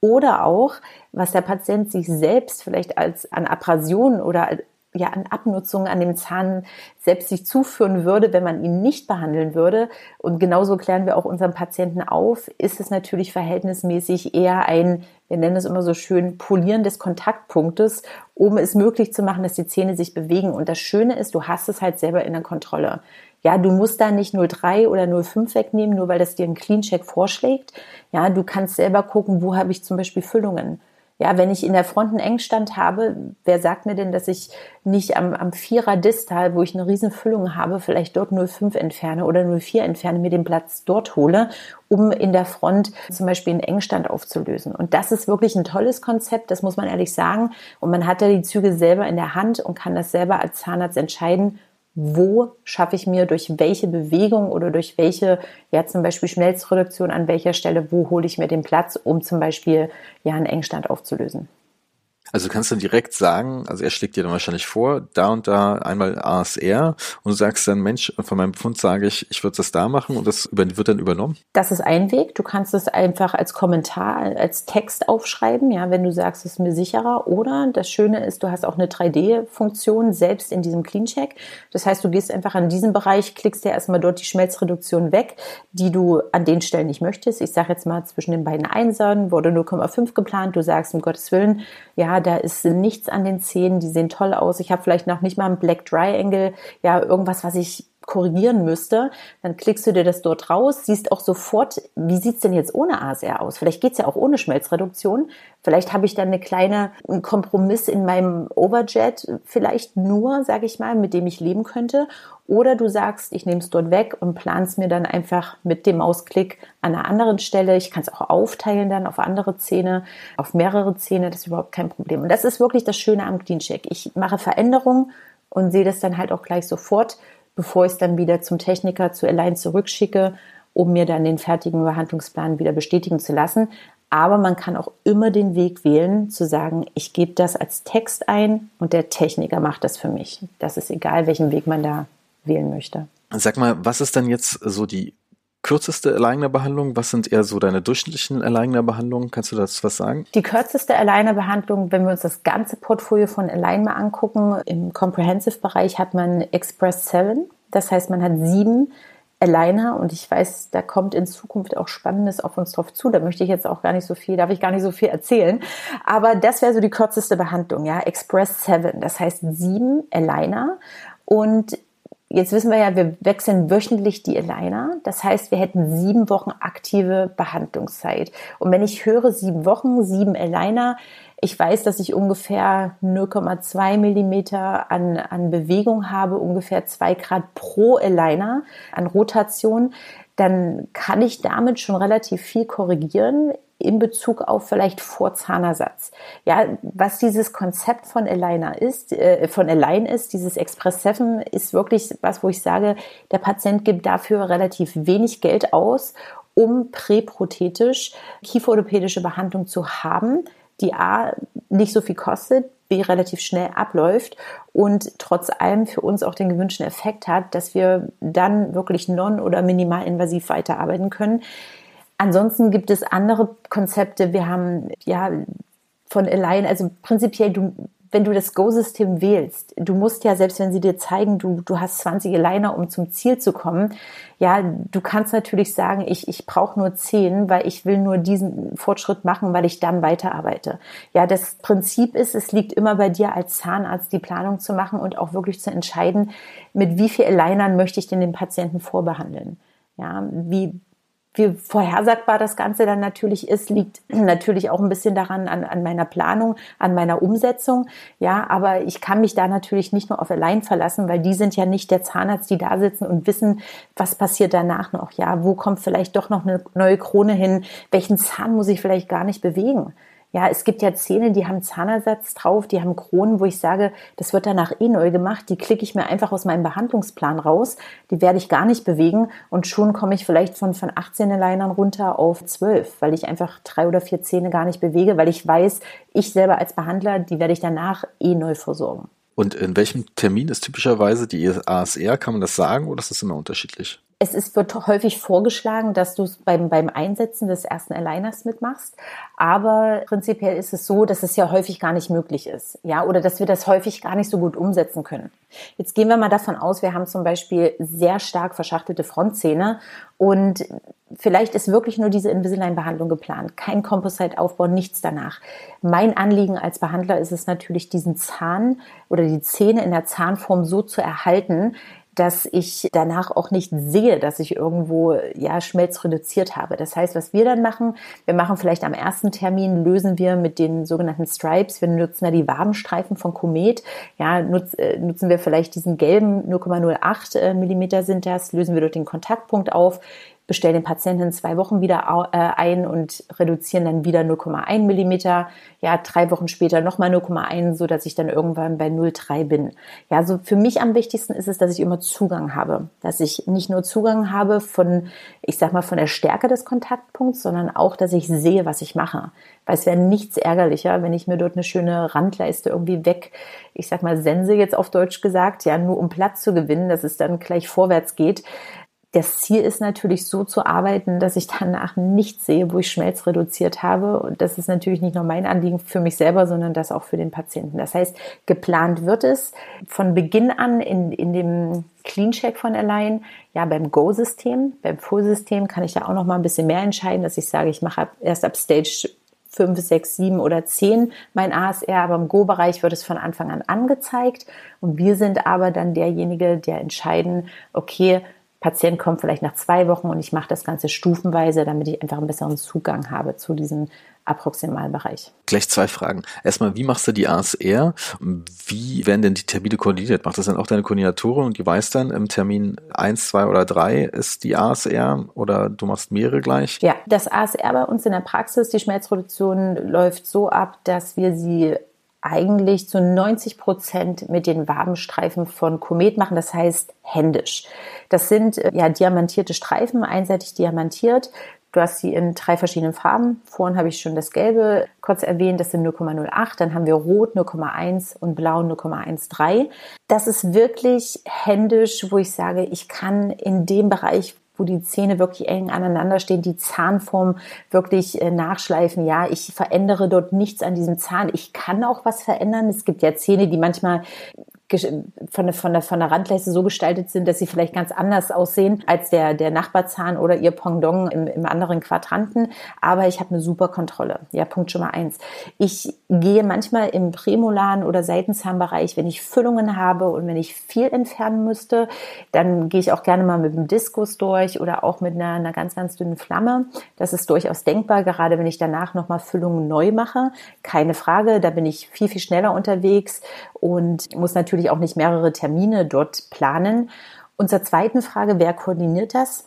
oder auch, was der Patient sich selbst vielleicht als an Abrasionen oder ja an Abnutzungen an dem Zahn selbst sich zuführen würde, wenn man ihn nicht behandeln würde. Und genauso klären wir auch unseren Patienten auf, ist es natürlich verhältnismäßig eher ein, wir nennen es immer so schön, Polieren des Kontaktpunktes, um es möglich zu machen, dass die Zähne sich bewegen. Und das Schöne ist, du hast es halt selber in der Kontrolle. Ja, du musst da nicht 0,3 oder 0,5 wegnehmen, nur weil das dir ein Clean Check vorschlägt. Ja, du kannst selber gucken, wo habe ich zum Beispiel Füllungen. Ja, wenn ich in der Front einen Engstand habe, wer sagt mir denn, dass ich nicht am, am Vierer Distal, wo ich eine riesen Füllung habe, vielleicht dort 0,5 entferne oder 0,4 entferne, mir den Platz dort hole, um in der Front zum Beispiel einen Engstand aufzulösen. Und das ist wirklich ein tolles Konzept, das muss man ehrlich sagen. Und man hat da die Züge selber in der Hand und kann das selber als Zahnarzt entscheiden, wo schaffe ich mir durch welche Bewegung oder durch welche, ja zum Beispiel Schmelzreduktion an welcher Stelle, wo hole ich mir den Platz, um zum Beispiel ja einen Engstand aufzulösen. Also kannst du direkt sagen, also er schlägt dir dann wahrscheinlich vor, da und da einmal ASR und du sagst dann, Mensch, von meinem Befund sage ich, ich würde das da machen und das wird dann übernommen? Das ist ein Weg. Du kannst es einfach als Kommentar, als Text aufschreiben, ja, wenn du sagst, es ist mir sicherer. Oder das Schöne ist, du hast auch eine 3D-Funktion selbst in diesem CleanCheck. Das heißt, du gehst einfach an diesen Bereich, klickst dir erstmal dort die Schmelzreduktion weg, die du an den Stellen nicht möchtest. Ich sage jetzt mal, zwischen den beiden Einsern wurde 0,5 geplant. Du sagst, um Gottes Willen, ja, da ist nichts an den Zähnen, die sehen toll aus. Ich habe vielleicht noch nicht mal ein Black Triangle, ja, irgendwas, was ich korrigieren müsste, dann klickst du dir das dort raus, siehst auch sofort, wie sieht's denn jetzt ohne ASR aus? Vielleicht geht's ja auch ohne Schmelzreduktion. Vielleicht habe ich dann eine kleine einen Kompromiss in meinem Overjet, vielleicht nur, sage ich mal, mit dem ich leben könnte. Oder du sagst, ich nehme es dort weg und planst mir dann einfach mit dem Mausklick an einer anderen Stelle. Ich kann es auch aufteilen dann auf andere Zähne, auf mehrere Zähne, das ist überhaupt kein Problem. Und das ist wirklich das Schöne am CleanCheck. Ich mache Veränderungen und sehe das dann halt auch gleich sofort bevor ich es dann wieder zum Techniker zu Align zurückschicke, um mir dann den fertigen Behandlungsplan wieder bestätigen zu lassen. Aber man kann auch immer den Weg wählen, zu sagen, ich gebe das als Text ein und der Techniker macht das für mich. Das ist egal, welchen Weg man da wählen möchte. Sag mal, was ist dann jetzt so die kürzeste Aligner-Behandlung? Was sind eher so deine durchschnittlichen Aligner-Behandlungen? Kannst du das was sagen? Die kürzeste Aligner-Behandlung, wenn wir uns das ganze Portfolio von Align mal angucken, im Comprehensive-Bereich hat man Express 7. Das heißt, man hat sieben Aligner und ich weiß, da kommt in Zukunft auch Spannendes auf uns drauf zu. Da möchte ich jetzt auch gar nicht so viel, darf ich gar nicht so viel erzählen. Aber das wäre so die kürzeste Behandlung, ja. Express 7, das heißt sieben Aligner und Jetzt wissen wir ja, wir wechseln wöchentlich die Aligner. Das heißt, wir hätten sieben Wochen aktive Behandlungszeit. Und wenn ich höre sieben Wochen, sieben Aligner, ich weiß, dass ich ungefähr 0,2 Millimeter an, an Bewegung habe, ungefähr zwei Grad pro Aligner an Rotation, dann kann ich damit schon relativ viel korrigieren in Bezug auf vielleicht Vorzahnersatz. Ja, was dieses Konzept von Aligner ist, äh, von Align ist, dieses Express 7 ist wirklich was, wo ich sage, der Patient gibt dafür relativ wenig Geld aus, um präprothetisch kieferorthopädische Behandlung zu haben die A nicht so viel kostet, B relativ schnell abläuft und trotz allem für uns auch den gewünschten Effekt hat, dass wir dann wirklich non- oder minimalinvasiv weiterarbeiten können. Ansonsten gibt es andere Konzepte. Wir haben ja von Align, also prinzipiell, du wenn du das Go-System wählst, du musst ja, selbst wenn sie dir zeigen, du, du hast 20 Liner, um zum Ziel zu kommen, ja, du kannst natürlich sagen, ich, ich brauche nur 10, weil ich will nur diesen Fortschritt machen, weil ich dann weiterarbeite. Ja, das Prinzip ist, es liegt immer bei dir als Zahnarzt, die Planung zu machen und auch wirklich zu entscheiden, mit wie viel Alignern möchte ich denn den Patienten vorbehandeln. Ja, wie, wie vorhersagbar das Ganze dann natürlich ist, liegt natürlich auch ein bisschen daran an, an meiner Planung, an meiner Umsetzung. Ja, aber ich kann mich da natürlich nicht nur auf allein verlassen, weil die sind ja nicht der Zahnarzt, die da sitzen und wissen, was passiert danach noch. Ja, wo kommt vielleicht doch noch eine neue Krone hin? Welchen Zahn muss ich vielleicht gar nicht bewegen? Ja, es gibt ja Zähne, die haben Zahnersatz drauf, die haben Kronen, wo ich sage, das wird danach eh neu gemacht. Die klicke ich mir einfach aus meinem Behandlungsplan raus. Die werde ich gar nicht bewegen und schon komme ich vielleicht von, von 18 Linern runter auf 12, weil ich einfach drei oder vier Zähne gar nicht bewege, weil ich weiß, ich selber als Behandler, die werde ich danach eh neu versorgen. Und in welchem Termin ist typischerweise die ASR? Kann man das sagen oder ist das immer unterschiedlich? Es ist, wird häufig vorgeschlagen, dass du beim, beim Einsetzen des ersten Aligners mitmachst. Aber prinzipiell ist es so, dass es ja häufig gar nicht möglich ist. Ja, oder dass wir das häufig gar nicht so gut umsetzen können. Jetzt gehen wir mal davon aus, wir haben zum Beispiel sehr stark verschachtelte Frontzähne und vielleicht ist wirklich nur diese Invisalign-Behandlung geplant. Kein Composite-Aufbau, nichts danach. Mein Anliegen als Behandler ist es natürlich, diesen Zahn oder die Zähne in der Zahnform so zu erhalten, dass ich danach auch nicht sehe, dass ich irgendwo ja Schmelz reduziert habe. Das heißt, was wir dann machen, wir machen vielleicht am ersten Termin lösen wir mit den sogenannten Stripes. Wir nutzen da die Wabenstreifen von Komet. Ja, nutz, äh, nutzen wir vielleicht diesen gelben 0,08 äh, Millimeter sind das, lösen wir dort den Kontaktpunkt auf bestellen den Patienten in zwei Wochen wieder äh, ein und reduzieren dann wieder 0,1 Millimeter. Ja, drei Wochen später nochmal 0,1, so dass ich dann irgendwann bei 0,3 bin. Ja, so für mich am wichtigsten ist es, dass ich immer Zugang habe, dass ich nicht nur Zugang habe von, ich sag mal, von der Stärke des Kontaktpunkts, sondern auch, dass ich sehe, was ich mache. Weil es wäre nichts ärgerlicher, wenn ich mir dort eine schöne Randleiste irgendwie weg, ich sag mal, sense jetzt auf Deutsch gesagt, ja, nur um Platz zu gewinnen, dass es dann gleich vorwärts geht das Ziel ist natürlich so zu arbeiten, dass ich danach nichts sehe, wo ich Schmelz reduziert habe. Und das ist natürlich nicht nur mein Anliegen für mich selber, sondern das auch für den Patienten. Das heißt, geplant wird es von Beginn an in, in dem Clean Check von Align, ja, beim Go-System, beim Full-System kann ich da auch noch mal ein bisschen mehr entscheiden, dass ich sage, ich mache ab, erst ab Stage 5, 6, 7 oder 10 mein ASR, aber im Go-Bereich wird es von Anfang an angezeigt. Und wir sind aber dann derjenige, der entscheiden, okay, Patient kommt vielleicht nach zwei Wochen und ich mache das Ganze stufenweise, damit ich einfach einen besseren Zugang habe zu diesem Approximalbereich. Gleich zwei Fragen. Erstmal, wie machst du die ASR? Wie werden denn die Termine koordiniert? Macht das dann auch deine Koordinatorin und die weiß dann im Termin eins, zwei oder drei ist die ASR oder du machst mehrere gleich? Ja, das ASR bei uns in der Praxis, die Schmerzreduktion läuft so ab, dass wir sie eigentlich zu 90 Prozent mit den Wabenstreifen von Komet machen, das heißt händisch. Das sind äh, ja diamantierte Streifen, einseitig diamantiert. Du hast sie in drei verschiedenen Farben. Vorhin habe ich schon das Gelbe kurz erwähnt, das sind 0,08. Dann haben wir Rot 0,1 und Blau 0,13. Das ist wirklich händisch, wo ich sage, ich kann in dem Bereich, wo die Zähne wirklich eng aneinander stehen, die Zahnform wirklich äh, nachschleifen. Ja, ich verändere dort nichts an diesem Zahn. Ich kann auch was verändern. Es gibt ja Zähne, die manchmal von der, von der, von der Randleiste so gestaltet sind, dass sie vielleicht ganz anders aussehen als der, der Nachbarzahn oder ihr Pendant im, im anderen Quadranten. Aber ich habe eine super Kontrolle. Ja, Punkt schon mal eins. Ich gehe manchmal im Prämolaren oder Seitenzahnbereich, wenn ich Füllungen habe und wenn ich viel entfernen müsste, dann gehe ich auch gerne mal mit dem Diskus durch oder auch mit einer, einer ganz, ganz dünnen Flamme. Das ist durchaus denkbar, gerade wenn ich danach nochmal Füllungen neu mache. Keine Frage, da bin ich viel, viel schneller unterwegs und muss natürlich auch nicht mehrere Termine dort planen. Zur zweiten Frage, wer koordiniert das?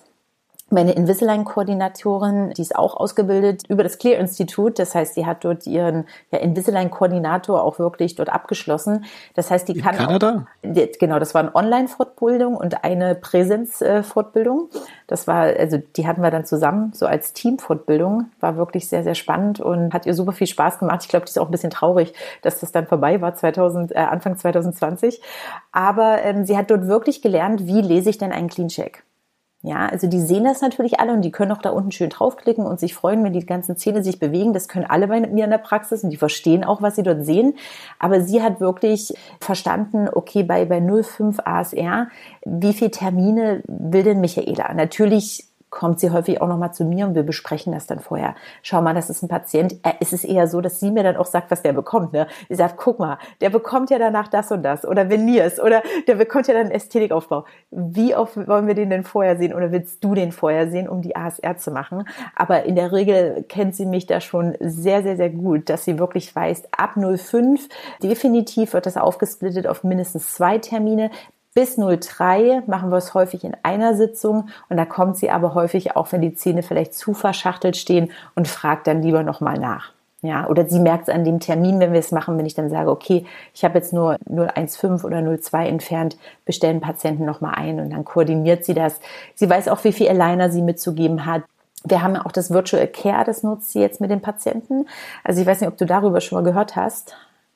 Meine Invisalign-Koordinatorin, die ist auch ausgebildet über das Clear-Institut. Das heißt, sie hat dort ihren ja, Invisalign-Koordinator auch wirklich dort abgeschlossen. Das heißt, die In kann Kanada? Auch, genau, das war eine Online-Fortbildung und eine Präsenz-Fortbildung. Das war, also die hatten wir dann zusammen, so als Team-Fortbildung. War wirklich sehr, sehr spannend und hat ihr super viel Spaß gemacht. Ich glaube, die ist auch ein bisschen traurig, dass das dann vorbei war, 2000, äh, Anfang 2020. Aber ähm, sie hat dort wirklich gelernt, wie lese ich denn einen Clean-Check? Ja, also die sehen das natürlich alle und die können auch da unten schön draufklicken und sich freuen, wenn die ganzen Zähne sich bewegen. Das können alle bei mir in der Praxis und die verstehen auch, was sie dort sehen. Aber sie hat wirklich verstanden, okay, bei, bei 05 ASR, wie viele Termine will denn Michaela? Natürlich kommt sie häufig auch nochmal zu mir und wir besprechen das dann vorher. Schau mal, das ist ein Patient. Äh, es ist eher so, dass sie mir dann auch sagt, was der bekommt. Ne? Sie sagt, guck mal, der bekommt ja danach das und das oder Veneers oder der bekommt ja dann Ästhetikaufbau. Wie oft wollen wir den denn vorher sehen oder willst du den vorher sehen, um die ASR zu machen? Aber in der Regel kennt sie mich da schon sehr, sehr, sehr gut, dass sie wirklich weiß, ab 05 definitiv wird das aufgesplittet auf mindestens zwei Termine. Bis 03 machen wir es häufig in einer Sitzung und da kommt sie aber häufig auch, wenn die Zähne vielleicht zu verschachtelt stehen und fragt dann lieber nochmal nach. Ja, oder sie merkt es an dem Termin, wenn wir es machen, wenn ich dann sage, okay, ich habe jetzt nur 015 oder 02 entfernt, bestellen Patienten nochmal ein und dann koordiniert sie das. Sie weiß auch, wie viel Aligner sie mitzugeben hat. Wir haben ja auch das Virtual Care, das nutzt sie jetzt mit den Patienten. Also ich weiß nicht, ob du darüber schon mal gehört hast.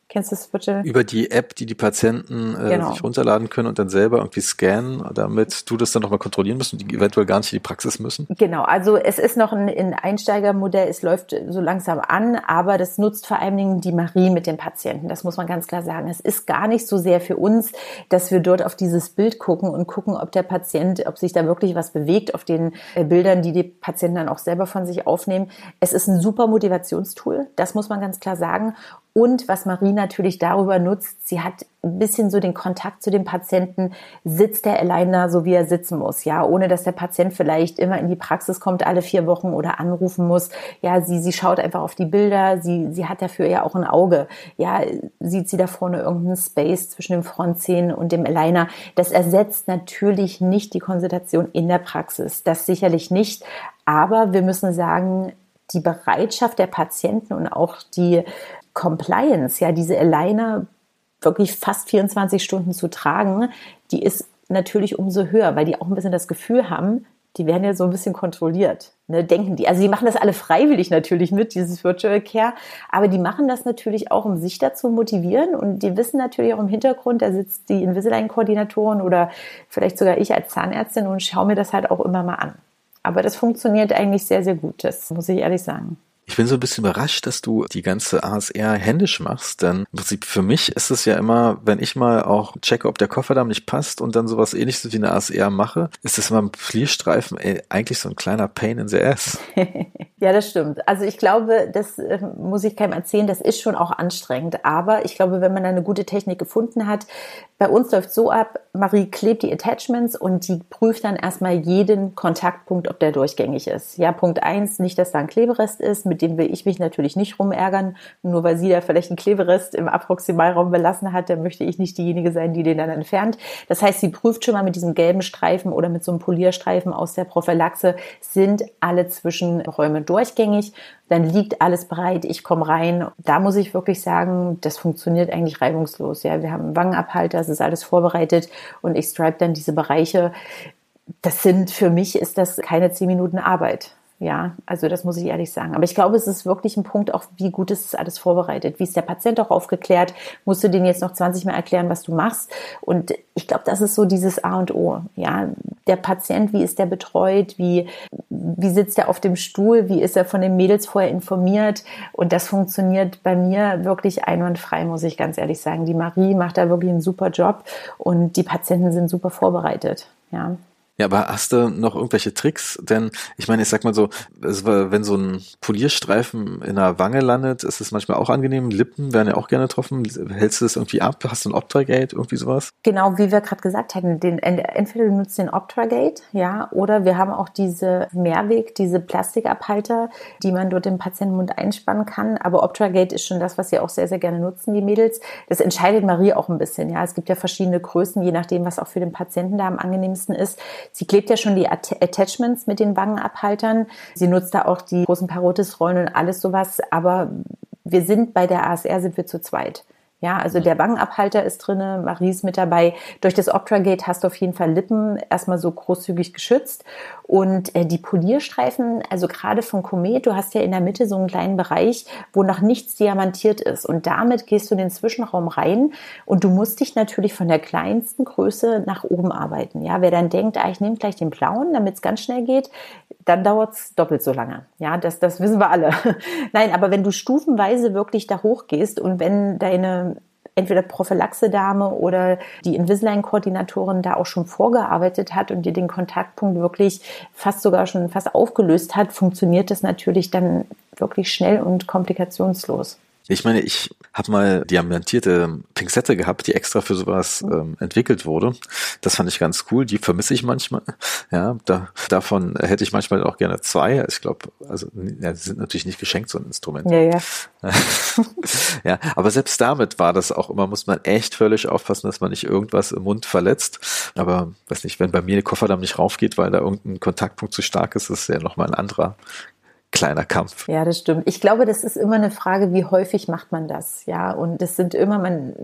Kennst du das bitte? Über die App, die die Patienten äh, genau. sich runterladen können und dann selber irgendwie scannen, damit du das dann nochmal kontrollieren musst und die eventuell gar nicht in die Praxis müssen? Genau, also es ist noch ein, ein Einsteigermodell, es läuft so langsam an, aber das nutzt vor allen Dingen die Marie mit den Patienten. Das muss man ganz klar sagen. Es ist gar nicht so sehr für uns, dass wir dort auf dieses Bild gucken und gucken, ob der Patient, ob sich da wirklich was bewegt auf den äh, Bildern, die die Patienten dann auch selber von sich aufnehmen. Es ist ein super Motivationstool, das muss man ganz klar sagen. Und was Marie natürlich darüber nutzt, sie hat ein bisschen so den Kontakt zu dem Patienten, sitzt der Aligner so, wie er sitzen muss, ja, ohne dass der Patient vielleicht immer in die Praxis kommt alle vier Wochen oder anrufen muss. Ja, sie, sie schaut einfach auf die Bilder, sie, sie hat dafür ja auch ein Auge. Ja, sieht sie da vorne irgendeinen Space zwischen dem Frontzähnen und dem Aligner. Das ersetzt natürlich nicht die Konsultation in der Praxis. Das sicherlich nicht. Aber wir müssen sagen, die Bereitschaft der Patienten und auch die Compliance, ja, diese Aligner wirklich fast 24 Stunden zu tragen, die ist natürlich umso höher, weil die auch ein bisschen das Gefühl haben, die werden ja so ein bisschen kontrolliert, ne, denken die. Also die machen das alle freiwillig natürlich mit, dieses Virtual Care, aber die machen das natürlich auch, um sich dazu motivieren und die wissen natürlich auch im Hintergrund, da sitzt die Invisalign-Koordinatorin oder vielleicht sogar ich als Zahnärztin und schaue mir das halt auch immer mal an. Aber das funktioniert eigentlich sehr, sehr gut, das muss ich ehrlich sagen. Ich bin so ein bisschen überrascht, dass du die ganze ASR händisch machst, denn im Prinzip für mich ist es ja immer, wenn ich mal auch checke, ob der Kofferdamm nicht passt und dann sowas ähnliches wie eine ASR mache, ist es immer ein Flierstreifen ey, eigentlich so ein kleiner Pain in the ass. ja, das stimmt. Also ich glaube, das äh, muss ich keinem erzählen, das ist schon auch anstrengend, aber ich glaube, wenn man eine gute Technik gefunden hat, bei uns läuft so ab, Marie klebt die Attachments und die prüft dann erstmal jeden Kontaktpunkt, ob der durchgängig ist. Ja, Punkt eins, nicht, dass da ein Kleberest ist, mit dem will ich mich natürlich nicht rumärgern. Nur weil sie da vielleicht einen Kleberest im Approximalraum belassen hat, dann möchte ich nicht diejenige sein, die den dann entfernt. Das heißt, sie prüft schon mal mit diesem gelben Streifen oder mit so einem Polierstreifen aus der Prophylaxe, sind alle Zwischenräume durchgängig dann liegt alles bereit, ich komme rein. Da muss ich wirklich sagen, das funktioniert eigentlich reibungslos. Ja, wir haben einen Wangenabhalter, es ist alles vorbereitet und ich stripe dann diese Bereiche. Das sind für mich ist das keine zehn Minuten Arbeit. Ja, also das muss ich ehrlich sagen. Aber ich glaube, es ist wirklich ein Punkt, auch wie gut ist es alles vorbereitet. Wie ist der Patient auch aufgeklärt? Musst du den jetzt noch 20 Mal erklären, was du machst? Und ich glaube, das ist so dieses A und O. Ja, der Patient, wie ist der betreut? Wie wie sitzt er auf dem Stuhl, wie ist er von den Mädels vorher informiert. Und das funktioniert bei mir wirklich einwandfrei, muss ich ganz ehrlich sagen. Die Marie macht da wirklich einen super Job und die Patienten sind super vorbereitet. Ja. Ja, aber hast du noch irgendwelche Tricks? Denn ich meine, ich sag mal so, wenn so ein Polierstreifen in der Wange landet, ist es manchmal auch angenehm. Lippen werden ja auch gerne getroffen. Hältst du das irgendwie ab? Hast du ein Optragate, irgendwie sowas? Genau, wie wir gerade gesagt hatten, den, entweder du nutzt den Optragate, ja, oder wir haben auch diese Mehrweg, diese Plastikabhalter, die man dort im Patientenmund einspannen kann. Aber Optragate ist schon das, was sie auch sehr, sehr gerne nutzen, die Mädels. Das entscheidet Marie auch ein bisschen, ja. Es gibt ja verschiedene Größen, je nachdem, was auch für den Patienten da am angenehmsten ist. Sie klebt ja schon die Attachments mit den Wangenabhaltern. Sie nutzt da auch die großen Parotis-Rollen und alles sowas. Aber wir sind bei der ASR sind wir zu zweit. Ja, also der Wangenabhalter ist drinne, Marie ist mit dabei. Durch das Optragate hast du auf jeden Fall Lippen erstmal so großzügig geschützt. Und äh, die Polierstreifen, also gerade von Komet, du hast ja in der Mitte so einen kleinen Bereich, wo noch nichts diamantiert ist. Und damit gehst du in den Zwischenraum rein und du musst dich natürlich von der kleinsten Größe nach oben arbeiten. Ja, wer dann denkt, ah, ich nehme gleich den blauen, damit es ganz schnell geht, dann dauert es doppelt so lange. Ja, das, das wissen wir alle. Nein, aber wenn du stufenweise wirklich da hochgehst und wenn deine entweder Prophylaxe-Dame oder die Invisalign-Koordinatorin da auch schon vorgearbeitet hat und dir den Kontaktpunkt wirklich fast sogar schon fast aufgelöst hat, funktioniert das natürlich dann wirklich schnell und komplikationslos. Ich meine, ich habe mal diamantierte Pinzette gehabt, die extra für sowas mhm. ähm, entwickelt wurde. Das fand ich ganz cool. Die vermisse ich manchmal. Ja, da, davon hätte ich manchmal auch gerne zwei. Ich glaube, also ja, die sind natürlich nicht geschenkt, so ein Instrument. Ja, ja. ja, aber selbst damit war das auch immer, muss man echt völlig aufpassen, dass man nicht irgendwas im Mund verletzt. Aber weiß nicht, wenn bei mir der Kofferdamm nicht raufgeht, weil da irgendein Kontaktpunkt zu stark ist, ist ja nochmal ein anderer kleiner Kampf. Ja, das stimmt. Ich glaube, das ist immer eine Frage, wie häufig macht man das? Ja, und das sind immer, man,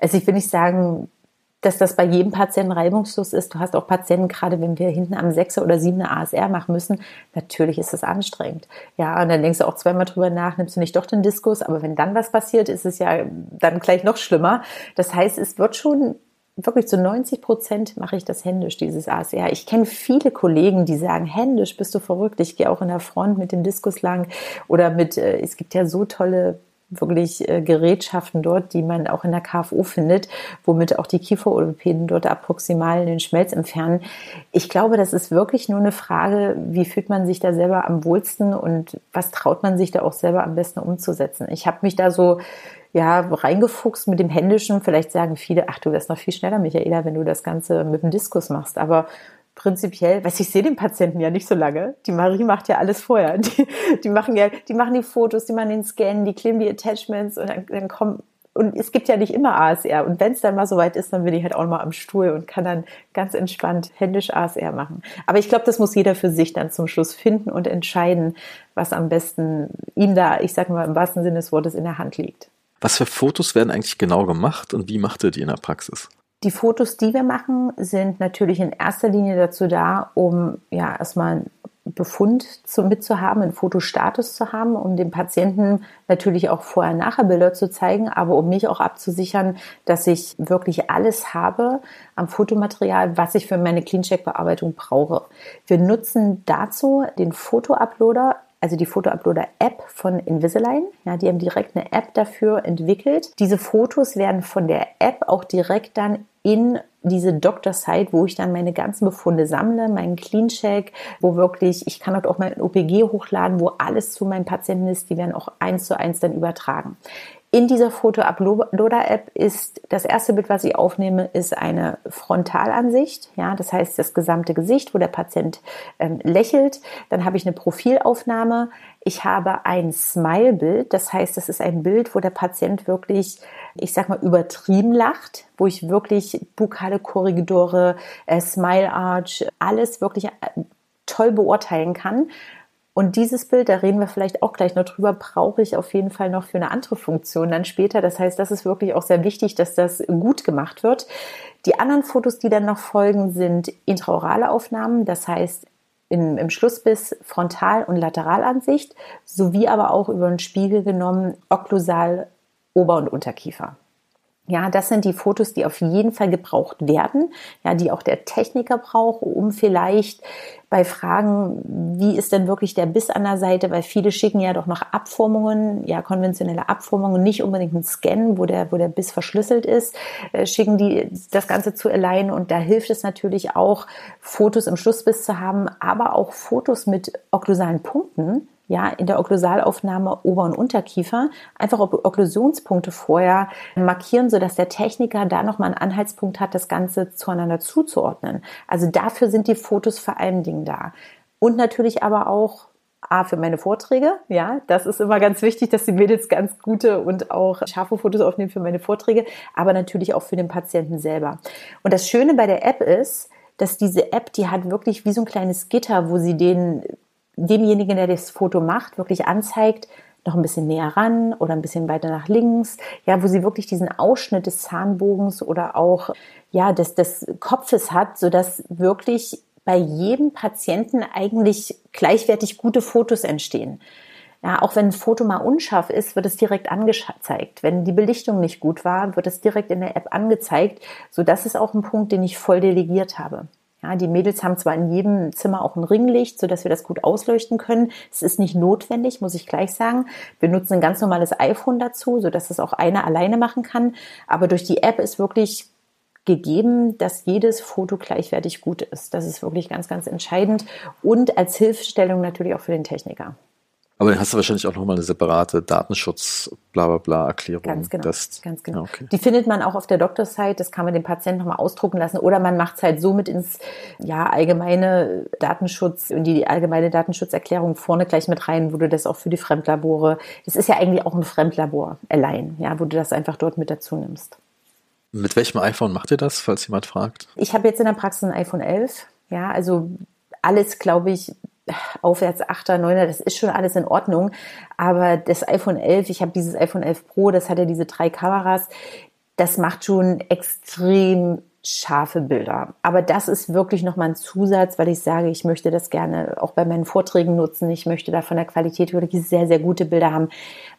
also ich will nicht sagen, dass das bei jedem Patienten reibungslos ist. Du hast auch Patienten, gerade wenn wir hinten am 6 oder 7 ASR machen müssen, natürlich ist es anstrengend. Ja, und dann denkst du auch zweimal drüber nach, nimmst du nicht doch den Diskus, aber wenn dann was passiert, ist es ja dann gleich noch schlimmer. Das heißt, es wird schon wirklich zu 90 Prozent mache ich das händisch, dieses ASR. Ich kenne viele Kollegen, die sagen, händisch bist du verrückt. Ich gehe auch in der Front mit dem Diskus lang oder mit, äh, es gibt ja so tolle wirklich äh, Gerätschaften dort, die man auch in der KFO findet, womit auch die Kieferorthopäden dort approximal den Schmelz entfernen. Ich glaube, das ist wirklich nur eine Frage, wie fühlt man sich da selber am wohlsten und was traut man sich da auch selber am besten umzusetzen. Ich habe mich da so ja, reingefuchst mit dem Händischen. Vielleicht sagen viele, ach, du wärst noch viel schneller, Michaela, wenn du das Ganze mit dem Diskus machst. Aber prinzipiell, weiß ich sehe den Patienten ja nicht so lange. Die Marie macht ja alles vorher. Die, die machen ja, die machen die Fotos, die machen den Scan, die kleben die Attachments und dann, dann kommen und es gibt ja nicht immer ASR. Und wenn es dann mal soweit ist, dann bin ich halt auch mal am Stuhl und kann dann ganz entspannt händisch ASR machen. Aber ich glaube, das muss jeder für sich dann zum Schluss finden und entscheiden, was am besten ihm da, ich sage mal im wahrsten Sinne des Wortes, in der Hand liegt. Was für Fotos werden eigentlich genau gemacht und wie macht ihr die in der Praxis? Die Fotos, die wir machen, sind natürlich in erster Linie dazu da, um ja erstmal einen Befund zu, mitzuhaben, einen Fotostatus zu haben, um dem Patienten natürlich auch vorher-nachher Bilder zu zeigen, aber um mich auch abzusichern, dass ich wirklich alles habe am Fotomaterial, was ich für meine Cleancheck-Bearbeitung brauche. Wir nutzen dazu den Fotouploader also die Foto-Uploader-App von Invisalign. Ja, die haben direkt eine App dafür entwickelt. Diese Fotos werden von der App auch direkt dann in diese Doktor-Site, wo ich dann meine ganzen Befunde sammle, meinen Clean-Check, wo wirklich, ich kann dort auch mein OPG hochladen, wo alles zu meinen Patienten ist, die werden auch eins zu eins dann übertragen. In dieser Foto-Uploader-App ist das erste Bild, was ich aufnehme, ist eine Frontalansicht. Ja, das heißt das gesamte Gesicht, wo der Patient ähm, lächelt. Dann habe ich eine Profilaufnahme. Ich habe ein Smile-Bild. Das heißt, das ist ein Bild, wo der Patient wirklich, ich sag mal, übertrieben lacht, wo ich wirklich bukale Korridore, äh, Smile Arch, alles wirklich äh, toll beurteilen kann. Und dieses Bild, da reden wir vielleicht auch gleich noch drüber, brauche ich auf jeden Fall noch für eine andere Funktion dann später. Das heißt, das ist wirklich auch sehr wichtig, dass das gut gemacht wird. Die anderen Fotos, die dann noch folgen, sind intraorale Aufnahmen. Das heißt, in, im Schlussbiss Frontal- und Lateralansicht, sowie aber auch über den Spiegel genommen Okklusal, Ober- und Unterkiefer. Ja, das sind die Fotos, die auf jeden Fall gebraucht werden, ja, die auch der Techniker braucht, um vielleicht bei Fragen, wie ist denn wirklich der Biss an der Seite, weil viele schicken ja doch noch Abformungen, ja konventionelle Abformungen, nicht unbedingt einen Scan, wo der, wo der Biss verschlüsselt ist, äh, schicken die das Ganze zu Align und da hilft es natürlich auch, Fotos im Schlussbiss zu haben, aber auch Fotos mit okklusalen Punkten, ja, in der Okklusalaufnahme Ober- und Unterkiefer einfach Okklusionspunkte vorher markieren, sodass der Techniker da nochmal einen Anhaltspunkt hat, das Ganze zueinander zuzuordnen. Also dafür sind die Fotos vor allen Dingen da. Und natürlich aber auch A, für meine Vorträge. Ja, das ist immer ganz wichtig, dass die Mädels ganz gute und auch scharfe Fotos aufnehmen für meine Vorträge, aber natürlich auch für den Patienten selber. Und das Schöne bei der App ist, dass diese App, die hat wirklich wie so ein kleines Gitter, wo sie den demjenigen, der das Foto macht, wirklich anzeigt, noch ein bisschen näher ran oder ein bisschen weiter nach links, ja, wo sie wirklich diesen Ausschnitt des Zahnbogens oder auch ja des, des Kopfes hat, so dass wirklich bei jedem Patienten eigentlich gleichwertig gute Fotos entstehen. Ja, auch wenn ein Foto mal unscharf ist, wird es direkt angezeigt. Wenn die Belichtung nicht gut war, wird es direkt in der App angezeigt. So, das ist auch ein Punkt, den ich voll delegiert habe. Ja, die Mädels haben zwar in jedem Zimmer auch ein Ringlicht, so dass wir das gut ausleuchten können. Es ist nicht notwendig, muss ich gleich sagen. Wir nutzen ein ganz normales iPhone dazu, so dass es auch einer alleine machen kann. Aber durch die App ist wirklich gegeben, dass jedes Foto gleichwertig gut ist. Das ist wirklich ganz, ganz entscheidend und als Hilfestellung natürlich auch für den Techniker. Aber dann hast du wahrscheinlich auch nochmal eine separate Datenschutz, bla bla bla Erklärung. Ganz genau. Das, ganz genau. Okay. Die findet man auch auf der Doktorsite, das kann man dem Patienten nochmal ausdrucken lassen. Oder man macht es halt so mit ins ja, allgemeine Datenschutz und die allgemeine Datenschutzerklärung vorne gleich mit rein, wo du das auch für die Fremdlabore, das ist ja eigentlich auch ein Fremdlabor allein, ja, wo du das einfach dort mit dazu nimmst. Mit welchem iPhone macht ihr das, falls jemand fragt? Ich habe jetzt in der Praxis ein iPhone 11. Ja, also alles, glaube ich, aufwärts 8er, 9er, das ist schon alles in Ordnung. Aber das iPhone 11, ich habe dieses iPhone 11 Pro, das hat ja diese drei Kameras, das macht schon extrem scharfe Bilder. Aber das ist wirklich nochmal ein Zusatz, weil ich sage, ich möchte das gerne auch bei meinen Vorträgen nutzen. Ich möchte da von der Qualität wirklich sehr, sehr gute Bilder haben.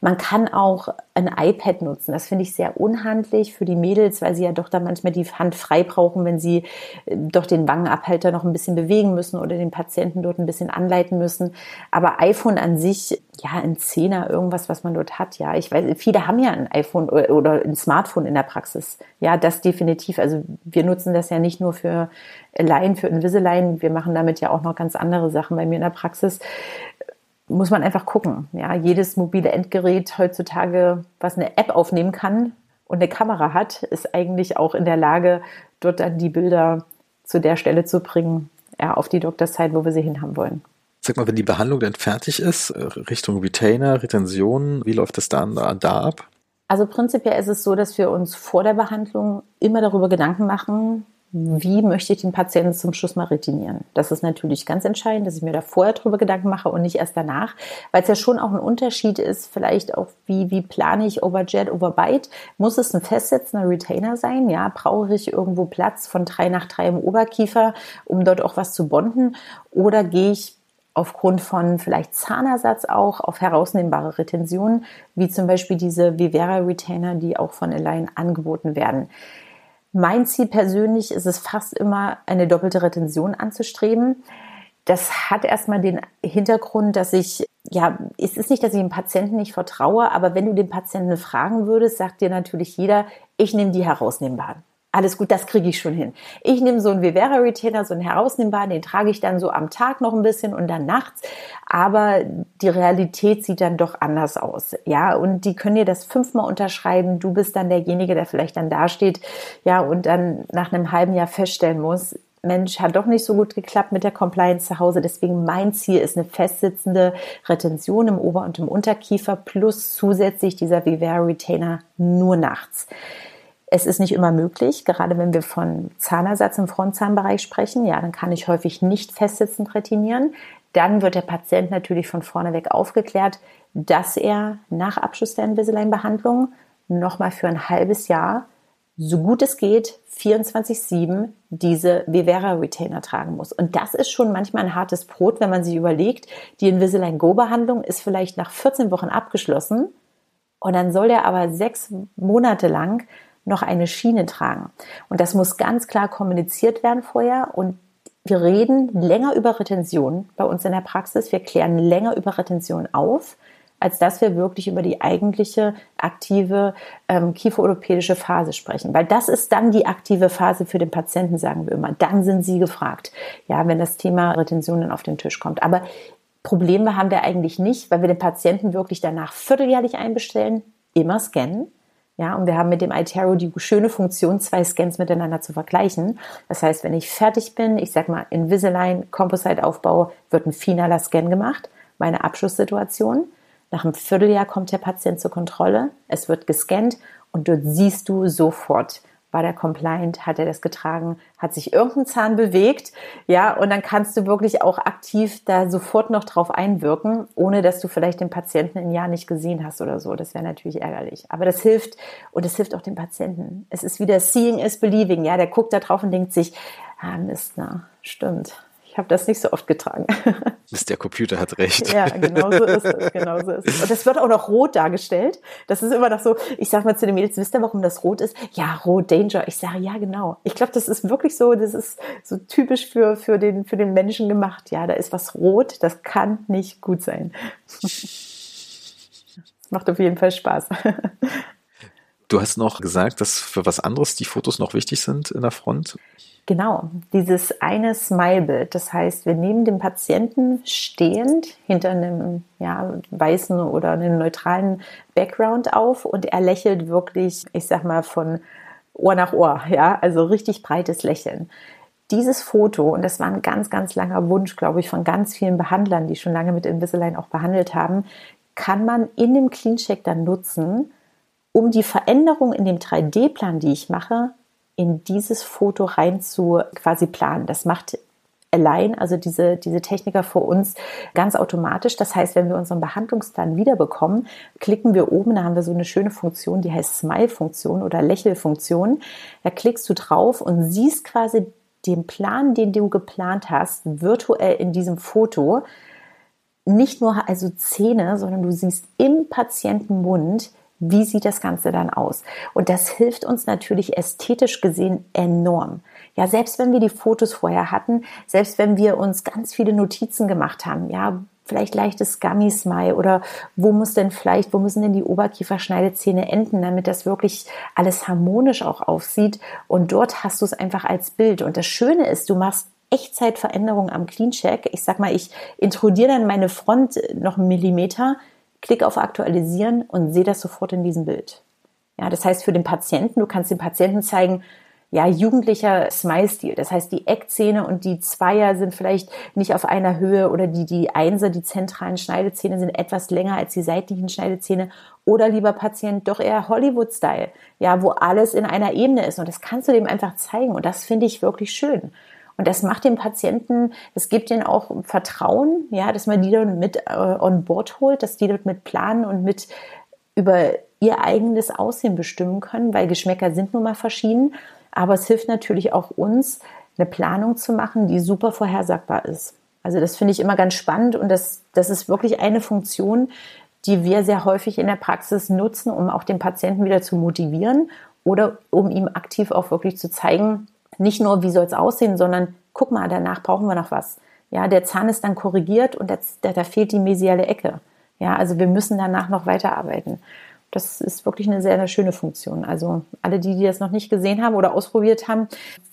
Man kann auch ein iPad nutzen. Das finde ich sehr unhandlich für die Mädels, weil sie ja doch da manchmal die Hand frei brauchen, wenn sie äh, doch den Wangenabhalter noch ein bisschen bewegen müssen oder den Patienten dort ein bisschen anleiten müssen. Aber iPhone an sich, ja, ein Zehner, irgendwas, was man dort hat, ja. Ich weiß, viele haben ja ein iPhone oder ein Smartphone in der Praxis. Ja, das definitiv. Also wir nutzen das ja nicht nur für Laien, für Invisalign. Wir machen damit ja auch noch ganz andere Sachen bei mir in der Praxis. Muss man einfach gucken. Ja, jedes mobile Endgerät heutzutage, was eine App aufnehmen kann und eine Kamera hat, ist eigentlich auch in der Lage, dort dann die Bilder zu der Stelle zu bringen, ja, auf die Doktorzeit, wo wir sie hinhaben wollen. Sag mal, wenn die Behandlung dann fertig ist, äh, Richtung Retainer, Retention, wie läuft das dann da, da ab? Also prinzipiell ist es so, dass wir uns vor der Behandlung immer darüber Gedanken machen, wie möchte ich den Patienten zum Schluss mal retinieren. Das ist natürlich ganz entscheidend, dass ich mir da vorher darüber Gedanken mache und nicht erst danach, weil es ja schon auch ein Unterschied ist, vielleicht auch wie, wie plane ich Overjet, Overbite. Muss es ein festsetzender Retainer sein? Ja, brauche ich irgendwo Platz von drei nach drei im Oberkiefer, um dort auch was zu bonden? Oder gehe ich aufgrund von vielleicht Zahnersatz auch auf herausnehmbare Retentionen, wie zum Beispiel diese Vivera Retainer, die auch von Align angeboten werden. Mein Ziel persönlich ist es fast immer, eine doppelte Retention anzustreben. Das hat erstmal den Hintergrund, dass ich, ja, es ist nicht, dass ich dem Patienten nicht vertraue, aber wenn du den Patienten fragen würdest, sagt dir natürlich jeder, ich nehme die herausnehmbaren alles gut, das kriege ich schon hin. Ich nehme so einen Vivera Retainer, so einen herausnehmbaren, den trage ich dann so am Tag noch ein bisschen und dann nachts. Aber die Realität sieht dann doch anders aus. Ja, und die können dir das fünfmal unterschreiben. Du bist dann derjenige, der vielleicht dann dasteht, ja, und dann nach einem halben Jahr feststellen muss, Mensch, hat doch nicht so gut geklappt mit der Compliance zu Hause. Deswegen mein Ziel ist eine festsitzende Retention im Ober- und im Unterkiefer plus zusätzlich dieser Vivera Retainer nur nachts. Es ist nicht immer möglich, gerade wenn wir von Zahnersatz im Frontzahnbereich sprechen. Ja, dann kann ich häufig nicht festsitzend retinieren. Dann wird der Patient natürlich von vorne weg aufgeklärt, dass er nach Abschluss der Invisalign-Behandlung nochmal für ein halbes Jahr, so gut es geht, 24-7 diese Vivera Retainer tragen muss. Und das ist schon manchmal ein hartes Brot, wenn man sich überlegt, die Invisalign Go-Behandlung ist vielleicht nach 14 Wochen abgeschlossen und dann soll der aber sechs Monate lang noch eine Schiene tragen. Und das muss ganz klar kommuniziert werden vorher. Und wir reden länger über Retention bei uns in der Praxis. Wir klären länger über Retention auf, als dass wir wirklich über die eigentliche aktive ähm, kieferorthopädische Phase sprechen. Weil das ist dann die aktive Phase für den Patienten, sagen wir immer. Dann sind sie gefragt, ja, wenn das Thema Retention dann auf den Tisch kommt. Aber Probleme haben wir eigentlich nicht, weil wir den Patienten wirklich danach vierteljährlich einbestellen, immer scannen ja, und wir haben mit dem iTero die schöne Funktion, zwei Scans miteinander zu vergleichen. Das heißt, wenn ich fertig bin, ich sag mal Invisalign, Composite-Aufbau, wird ein finaler Scan gemacht, meine Abschlusssituation. Nach einem Vierteljahr kommt der Patient zur Kontrolle, es wird gescannt und dort siehst du sofort, war der compliant, hat er das getragen, hat sich irgendein Zahn bewegt, ja, und dann kannst du wirklich auch aktiv da sofort noch drauf einwirken, ohne dass du vielleicht den Patienten ein Jahr nicht gesehen hast oder so. Das wäre natürlich ärgerlich. Aber das hilft und es hilft auch dem Patienten. Es ist wieder Seeing is Believing, ja, der guckt da drauf und denkt sich, ah Mist, na, stimmt. Ich habe das nicht so oft getragen. Mist, der Computer hat recht. Ja, genau so ist es. Genau so ist es. Und das wird auch noch rot dargestellt. Das ist immer noch so, ich sage mal zu den Mädels, wisst ihr, warum das rot ist? Ja, rot, Danger. Ich sage, ja, genau. Ich glaube, das ist wirklich so, das ist so typisch für, für, den, für den Menschen gemacht. Ja, da ist was rot, das kann nicht gut sein. Macht auf jeden Fall Spaß. Du hast noch gesagt, dass für was anderes die Fotos noch wichtig sind in der Front. Genau, dieses eine Smile-Bild. Das heißt, wir nehmen den Patienten stehend hinter einem ja, weißen oder einem neutralen Background auf und er lächelt wirklich, ich sag mal, von Ohr nach Ohr, ja, also richtig breites Lächeln. Dieses Foto, und das war ein ganz, ganz langer Wunsch, glaube ich, von ganz vielen Behandlern, die schon lange mit Invisalign auch behandelt haben, kann man in dem CleanCheck dann nutzen, um die Veränderung in dem 3D-Plan, die ich mache, in dieses Foto rein zu quasi planen. Das macht allein, also diese, diese Techniker vor uns ganz automatisch. Das heißt, wenn wir unseren Behandlungsplan wiederbekommen, klicken wir oben, da haben wir so eine schöne Funktion, die heißt Smile-Funktion oder Lächelfunktion. Da klickst du drauf und siehst quasi den Plan, den du geplant hast, virtuell in diesem Foto. Nicht nur also Zähne, sondern du siehst im Patientenmund wie sieht das Ganze dann aus? Und das hilft uns natürlich ästhetisch gesehen enorm. Ja, selbst wenn wir die Fotos vorher hatten, selbst wenn wir uns ganz viele Notizen gemacht haben, ja, vielleicht leichtes Gummy-Smile oder wo muss denn vielleicht, wo müssen denn die Oberkieferschneidezähne enden, damit das wirklich alles harmonisch auch aussieht. Und dort hast du es einfach als Bild. Und das Schöne ist, du machst Echtzeitveränderungen am Clean-Check. Ich sag mal, ich introdiere dann meine Front noch einen Millimeter, klicke auf Aktualisieren und sehe das sofort in diesem Bild. Ja, das heißt für den Patienten, du kannst dem Patienten zeigen, ja, jugendlicher Smile-Stil. Das heißt, die Eckzähne und die Zweier sind vielleicht nicht auf einer Höhe oder die, die Einser, die zentralen Schneidezähne sind etwas länger als die seitlichen Schneidezähne. Oder lieber Patient, doch eher Hollywood-Style. Ja, wo alles in einer Ebene ist. Und das kannst du dem einfach zeigen. Und das finde ich wirklich schön. Und das macht dem Patienten, das gibt ihnen auch Vertrauen, ja, dass man die dann mit äh, on board holt, dass die dort mit planen und mit über ihr eigenes Aussehen bestimmen können, weil Geschmäcker sind nun mal verschieden. Aber es hilft natürlich auch uns, eine Planung zu machen, die super vorhersagbar ist. Also das finde ich immer ganz spannend und das, das ist wirklich eine Funktion, die wir sehr häufig in der Praxis nutzen, um auch den Patienten wieder zu motivieren oder um ihm aktiv auch wirklich zu zeigen, nicht nur, wie soll es aussehen, sondern guck mal, danach brauchen wir noch was. Ja, der Zahn ist dann korrigiert und da, da fehlt die mesiale Ecke. Ja, also wir müssen danach noch weiterarbeiten. Das ist wirklich eine sehr, sehr schöne Funktion. Also alle, die, die das noch nicht gesehen haben oder ausprobiert haben,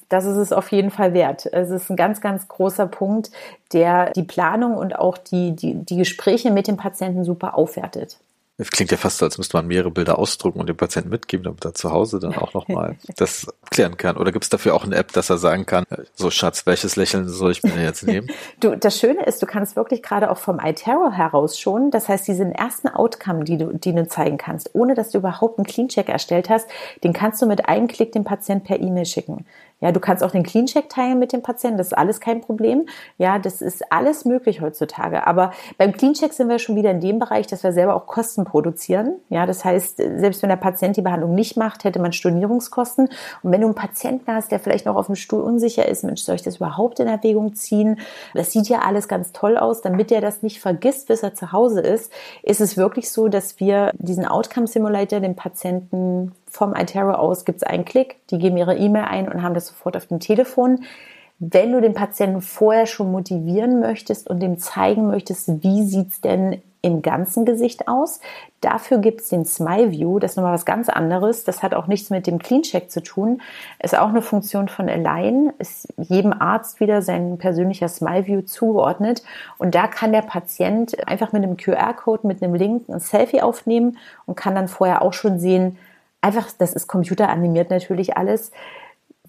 das ist es auf jeden Fall wert. Es ist ein ganz, ganz großer Punkt, der die Planung und auch die, die, die Gespräche mit dem Patienten super aufwertet. Es klingt ja fast so, als müsste man mehrere Bilder ausdrucken und dem Patienten mitgeben, damit er zu Hause dann auch nochmal das klären kann. Oder gibt es dafür auch eine App, dass er sagen kann, so Schatz, welches Lächeln soll ich mir jetzt nehmen? du, das Schöne ist, du kannst wirklich gerade auch vom iTerror heraus schon, das heißt, diesen ersten Outcome, die du, die du zeigen kannst, ohne dass du überhaupt einen Clean-Check erstellt hast, den kannst du mit einem Klick dem Patienten per E-Mail schicken. Ja, du kannst auch den Clean-Check teilen mit dem Patienten, das ist alles kein Problem. Ja, das ist alles möglich heutzutage. Aber beim Clean-Check sind wir schon wieder in dem Bereich, dass wir selber auch Kosten produzieren. Ja, das heißt, selbst wenn der Patient die Behandlung nicht macht, hätte man Stornierungskosten. Und wenn du einen Patienten hast, der vielleicht noch auf dem Stuhl unsicher ist, Mensch, soll ich das überhaupt in Erwägung ziehen? Das sieht ja alles ganz toll aus. Damit er das nicht vergisst, bis er zu Hause ist, ist es wirklich so, dass wir diesen Outcome Simulator dem Patienten vom iTero aus gibt es einen Klick, die geben ihre E-Mail ein und haben das sofort auf dem Telefon. wenn du den Patienten vorher schon motivieren möchtest und dem zeigen möchtest, wie sieht's denn im ganzen Gesicht aus. Dafür gibt's den Smile View, das ist nochmal was ganz anderes. Das hat auch nichts mit dem Clean Check zu tun. Ist auch eine Funktion von Align, ist jedem Arzt wieder sein persönlicher Smile View zugeordnet. Und da kann der Patient einfach mit einem QR-Code, mit einem Link ein Selfie aufnehmen und kann dann vorher auch schon sehen, einfach, das ist computeranimiert natürlich alles,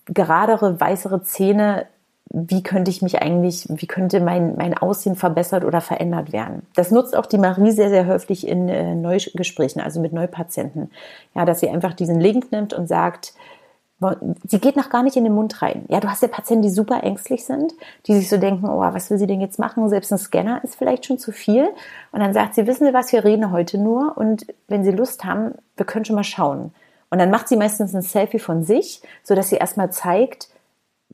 geradere, weißere Zähne, wie könnte ich mich eigentlich, wie könnte mein, mein Aussehen verbessert oder verändert werden. Das nutzt auch die Marie sehr, sehr häufig in äh, Neugesprächen, also mit Neupatienten. Ja, dass sie einfach diesen Link nimmt und sagt, sie geht noch gar nicht in den Mund rein. Ja, du hast ja Patienten, die super ängstlich sind, die sich so denken, oh, was will sie denn jetzt machen? Selbst ein Scanner ist vielleicht schon zu viel. Und dann sagt sie, wissen Sie was, wir reden heute nur und wenn Sie Lust haben, wir können schon mal schauen. Und dann macht sie meistens ein Selfie von sich, so dass sie erstmal zeigt,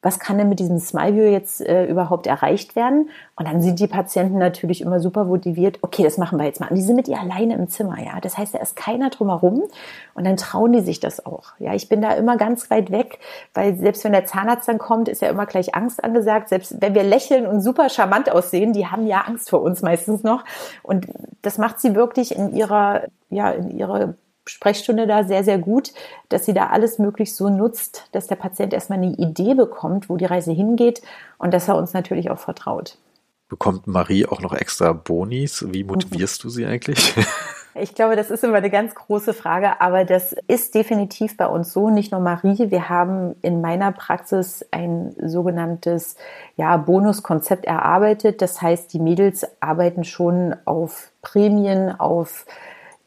was kann denn mit diesem Smile View jetzt äh, überhaupt erreicht werden? Und dann sind die Patienten natürlich immer super motiviert. Okay, das machen wir jetzt mal. Und die sind mit ihr alleine im Zimmer, ja. Das heißt, da ist keiner drumherum. Und dann trauen die sich das auch. Ja, ich bin da immer ganz weit weg, weil selbst wenn der Zahnarzt dann kommt, ist ja immer gleich Angst angesagt. Selbst wenn wir lächeln und super charmant aussehen, die haben ja Angst vor uns meistens noch. Und das macht sie wirklich in ihrer, ja, in ihrer Sprechstunde da sehr, sehr gut, dass sie da alles möglich so nutzt, dass der Patient erstmal eine Idee bekommt, wo die Reise hingeht und dass er uns natürlich auch vertraut. Bekommt Marie auch noch extra Bonis? Wie motivierst du sie eigentlich? Ich glaube, das ist immer eine ganz große Frage, aber das ist definitiv bei uns so. Nicht nur Marie, wir haben in meiner Praxis ein sogenanntes ja, Bonuskonzept erarbeitet. Das heißt, die Mädels arbeiten schon auf Prämien, auf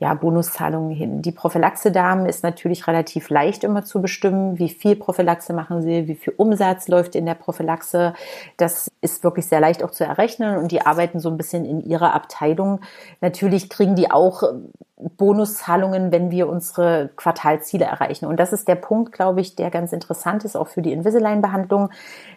ja, Bonuszahlungen hin. Die Prophylaxe-Damen ist natürlich relativ leicht immer zu bestimmen. Wie viel Prophylaxe machen sie? Wie viel Umsatz läuft in der Prophylaxe? Das ist wirklich sehr leicht auch zu errechnen und die arbeiten so ein bisschen in ihrer Abteilung. Natürlich kriegen die auch Bonuszahlungen, wenn wir unsere Quartalziele erreichen. Und das ist der Punkt, glaube ich, der ganz interessant ist, auch für die Invisalign-Behandlung.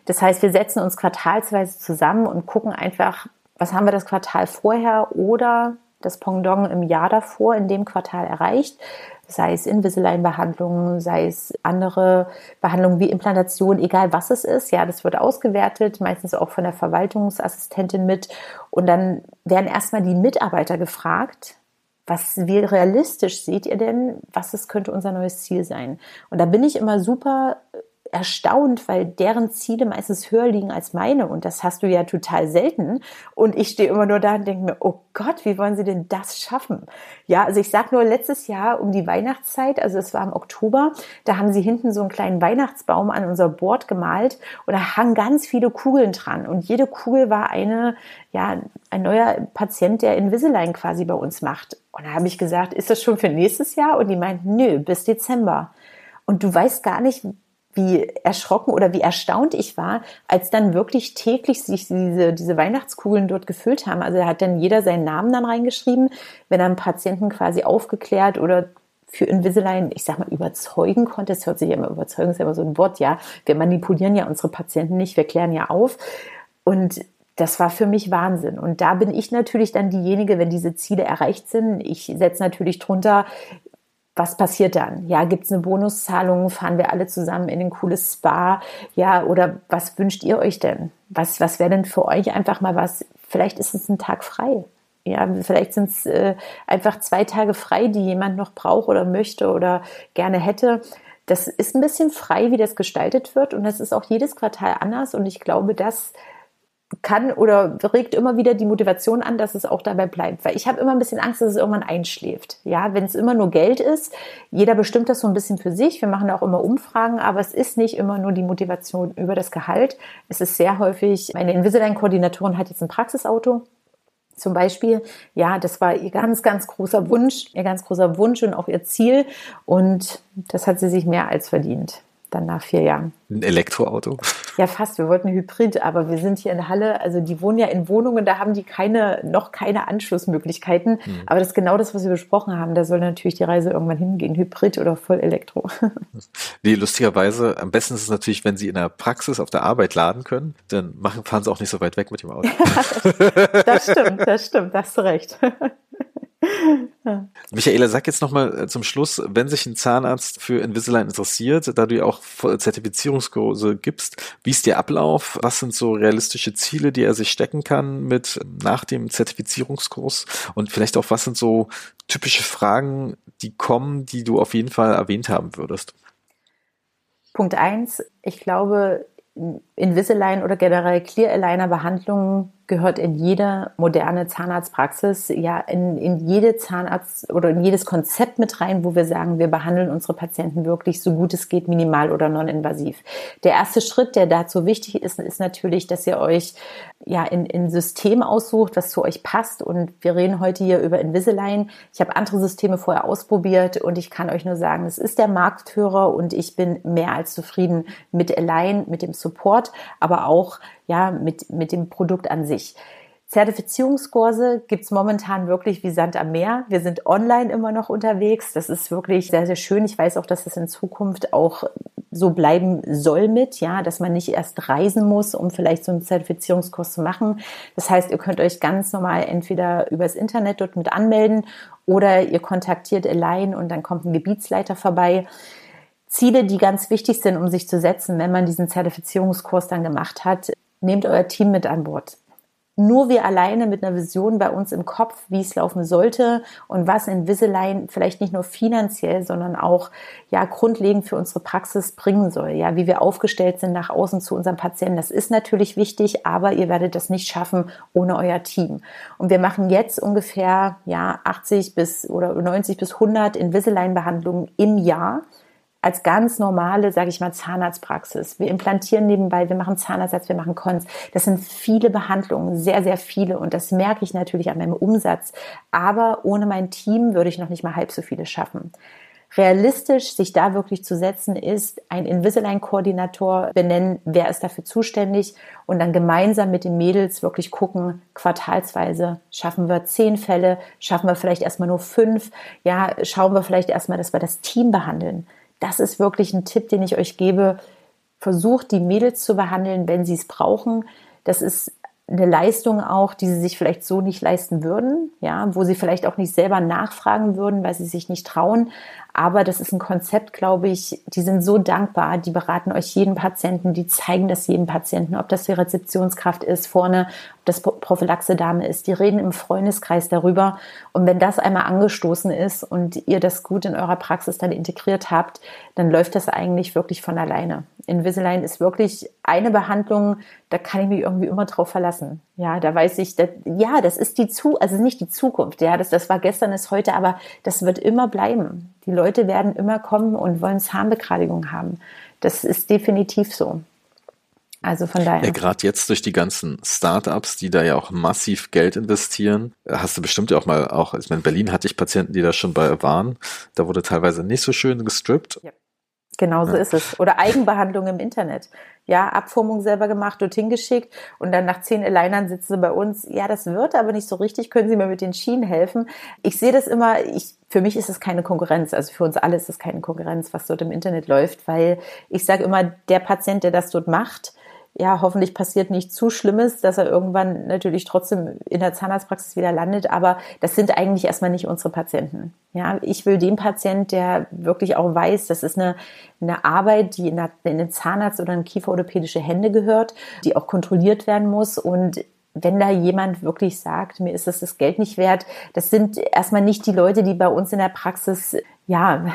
Das heißt, wir setzen uns quartalsweise zusammen und gucken einfach, was haben wir das Quartal vorher oder das Pendant im Jahr davor in dem Quartal erreicht, sei es Invisalign-Behandlungen, sei es andere Behandlungen wie Implantation, egal was es ist. Ja, das wird ausgewertet, meistens auch von der Verwaltungsassistentin mit. Und dann werden erstmal die Mitarbeiter gefragt, was, wie realistisch seht ihr denn, was es könnte unser neues Ziel sein? Und da bin ich immer super erstaunt, weil deren Ziele meistens höher liegen als meine und das hast du ja total selten. Und ich stehe immer nur da und denke mir, oh Gott, wie wollen sie denn das schaffen? Ja, also ich sag nur letztes Jahr um die Weihnachtszeit, also es war im Oktober, da haben sie hinten so einen kleinen Weihnachtsbaum an unser Board gemalt und da hangen ganz viele Kugeln dran und jede Kugel war eine, ja, ein neuer Patient, der Invisalign quasi bei uns macht. Und da habe ich gesagt, ist das schon für nächstes Jahr? Und die meint, nö, bis Dezember. Und du weißt gar nicht, wie erschrocken oder wie erstaunt ich war, als dann wirklich täglich sich diese, diese Weihnachtskugeln dort gefüllt haben. Also da hat dann jeder seinen Namen dann reingeschrieben, wenn er einen Patienten quasi aufgeklärt oder für Invisalign, ich sag mal, überzeugen konnte. Es hört sich ja immer überzeugen, ist ja immer so ein Wort, ja. Wir manipulieren ja unsere Patienten nicht, wir klären ja auf. Und das war für mich Wahnsinn. Und da bin ich natürlich dann diejenige, wenn diese Ziele erreicht sind. Ich setze natürlich drunter, was passiert dann? Ja, gibt's eine Bonuszahlung? Fahren wir alle zusammen in ein cooles Spa? Ja, oder was wünscht ihr euch denn? Was, was wäre denn für euch einfach mal was? Vielleicht ist es ein Tag frei. Ja, vielleicht sind es äh, einfach zwei Tage frei, die jemand noch braucht oder möchte oder gerne hätte. Das ist ein bisschen frei, wie das gestaltet wird. Und das ist auch jedes Quartal anders. Und ich glaube, dass kann oder regt immer wieder die Motivation an, dass es auch dabei bleibt. Weil ich habe immer ein bisschen Angst, dass es irgendwann einschläft. Ja, wenn es immer nur Geld ist, jeder bestimmt das so ein bisschen für sich. Wir machen auch immer Umfragen, aber es ist nicht immer nur die Motivation über das Gehalt. Es ist sehr häufig, meine Invisalign-Koordinatorin hat jetzt ein Praxisauto. Zum Beispiel, ja, das war ihr ganz, ganz großer Wunsch, ihr ganz großer Wunsch und auch ihr Ziel. Und das hat sie sich mehr als verdient dann nach vier Jahren. Ein Elektroauto? Ja, fast. Wir wollten Hybrid, aber wir sind hier in Halle, also die wohnen ja in Wohnungen, da haben die keine, noch keine Anschlussmöglichkeiten. Mhm. Aber das ist genau das, was wir besprochen haben. Da soll natürlich die Reise irgendwann hingehen, Hybrid oder voll Elektro. Nee, lustigerweise, am besten ist es natürlich, wenn sie in der Praxis auf der Arbeit laden können, dann machen, fahren sie auch nicht so weit weg mit dem Auto. das stimmt, das stimmt, da hast du recht. Michaela, sag jetzt nochmal äh, zum Schluss, wenn sich ein Zahnarzt für Invisalign interessiert, da du ja auch Zertifizierungskurse gibst, wie ist der Ablauf? Was sind so realistische Ziele, die er sich stecken kann mit nach dem Zertifizierungskurs? Und vielleicht auch, was sind so typische Fragen, die kommen, die du auf jeden Fall erwähnt haben würdest? Punkt eins, ich glaube, Invisalign oder generell Clear Aligner Behandlungen gehört in jede moderne Zahnarztpraxis, ja, in, in jede Zahnarzt oder in jedes Konzept mit rein, wo wir sagen, wir behandeln unsere Patienten wirklich so gut es geht, minimal oder non-invasiv. Der erste Schritt, der dazu wichtig ist, ist natürlich, dass ihr euch ja in, in System aussucht, was zu euch passt. Und wir reden heute hier über Invisalign. Ich habe andere Systeme vorher ausprobiert und ich kann euch nur sagen, es ist der Marktführer und ich bin mehr als zufrieden mit Align, mit dem Support, aber auch ja, mit, mit dem Produkt an sich. Zertifizierungskurse gibt's momentan wirklich wie Sand am Meer. Wir sind online immer noch unterwegs. Das ist wirklich sehr, sehr schön. Ich weiß auch, dass es in Zukunft auch so bleiben soll mit, ja, dass man nicht erst reisen muss, um vielleicht so einen Zertifizierungskurs zu machen. Das heißt, ihr könnt euch ganz normal entweder übers Internet dort mit anmelden oder ihr kontaktiert Align und dann kommt ein Gebietsleiter vorbei. Ziele, die ganz wichtig sind, um sich zu setzen, wenn man diesen Zertifizierungskurs dann gemacht hat, nehmt euer Team mit an Bord. Nur wir alleine mit einer Vision bei uns im Kopf, wie es laufen sollte und was Invisalign vielleicht nicht nur finanziell, sondern auch ja grundlegend für unsere Praxis bringen soll. Ja, wie wir aufgestellt sind nach außen zu unseren Patienten. Das ist natürlich wichtig, aber ihr werdet das nicht schaffen ohne euer Team. Und wir machen jetzt ungefähr ja 80 bis oder 90 bis 100 Invisalign-Behandlungen im Jahr als ganz normale, sage ich mal, Zahnarztpraxis. Wir implantieren nebenbei, wir machen Zahnersatz, wir machen Kons. Das sind viele Behandlungen, sehr, sehr viele. Und das merke ich natürlich an meinem Umsatz. Aber ohne mein Team würde ich noch nicht mal halb so viele schaffen. Realistisch sich da wirklich zu setzen ist, ein Invisalign-Koordinator benennen, wer ist dafür zuständig und dann gemeinsam mit den Mädels wirklich gucken, quartalsweise schaffen wir zehn Fälle, schaffen wir vielleicht erstmal nur fünf, ja, schauen wir vielleicht erstmal, dass wir das Team behandeln das ist wirklich ein Tipp, den ich euch gebe. Versucht, die Mädels zu behandeln, wenn sie es brauchen. Das ist eine Leistung auch, die sie sich vielleicht so nicht leisten würden, ja, wo sie vielleicht auch nicht selber nachfragen würden, weil sie sich nicht trauen. Aber das ist ein Konzept, glaube ich, die sind so dankbar, die beraten euch jeden Patienten, die zeigen das jedem Patienten, ob das die Rezeptionskraft ist vorne, ob das Prophylaxe-Dame ist, die reden im Freundeskreis darüber. Und wenn das einmal angestoßen ist und ihr das gut in eurer Praxis dann integriert habt, dann läuft das eigentlich wirklich von alleine. Invisalign ist wirklich eine Behandlung, da kann ich mich irgendwie immer drauf verlassen. Ja, da weiß ich, dass, ja, das ist die zu, also nicht die Zukunft. Ja, das, das war gestern, ist heute, aber das wird immer bleiben. Die Leute werden immer kommen und wollen Zahnbegradigung haben. Das ist definitiv so. Also von daher. Ja, gerade jetzt durch die ganzen Startups, die da ja auch massiv Geld investieren, hast du bestimmt ja auch mal auch, ich meine, in Berlin hatte ich Patienten, die da schon bei waren. Da wurde teilweise nicht so schön gestrippt. Ja. Genau so ja. ist es. Oder Eigenbehandlung im Internet. Ja, Abformung selber gemacht, dorthin geschickt und dann nach zehn Alignern sitzen sie bei uns. Ja, das wird aber nicht so richtig. Können Sie mir mit den Schienen helfen? Ich sehe das immer, ich, für mich ist es keine Konkurrenz. Also für uns alle ist es keine Konkurrenz, was dort im Internet läuft, weil ich sage immer, der Patient, der das dort macht, ja, hoffentlich passiert nichts zu Schlimmes, dass er irgendwann natürlich trotzdem in der Zahnarztpraxis wieder landet. Aber das sind eigentlich erstmal nicht unsere Patienten. Ja, ich will den Patient, der wirklich auch weiß, das ist eine, eine Arbeit, die in, der, in den Zahnarzt oder in kieferorthopädische Hände gehört, die auch kontrolliert werden muss und wenn da jemand wirklich sagt, mir ist das das Geld nicht wert, das sind erstmal nicht die Leute, die bei uns in der Praxis ja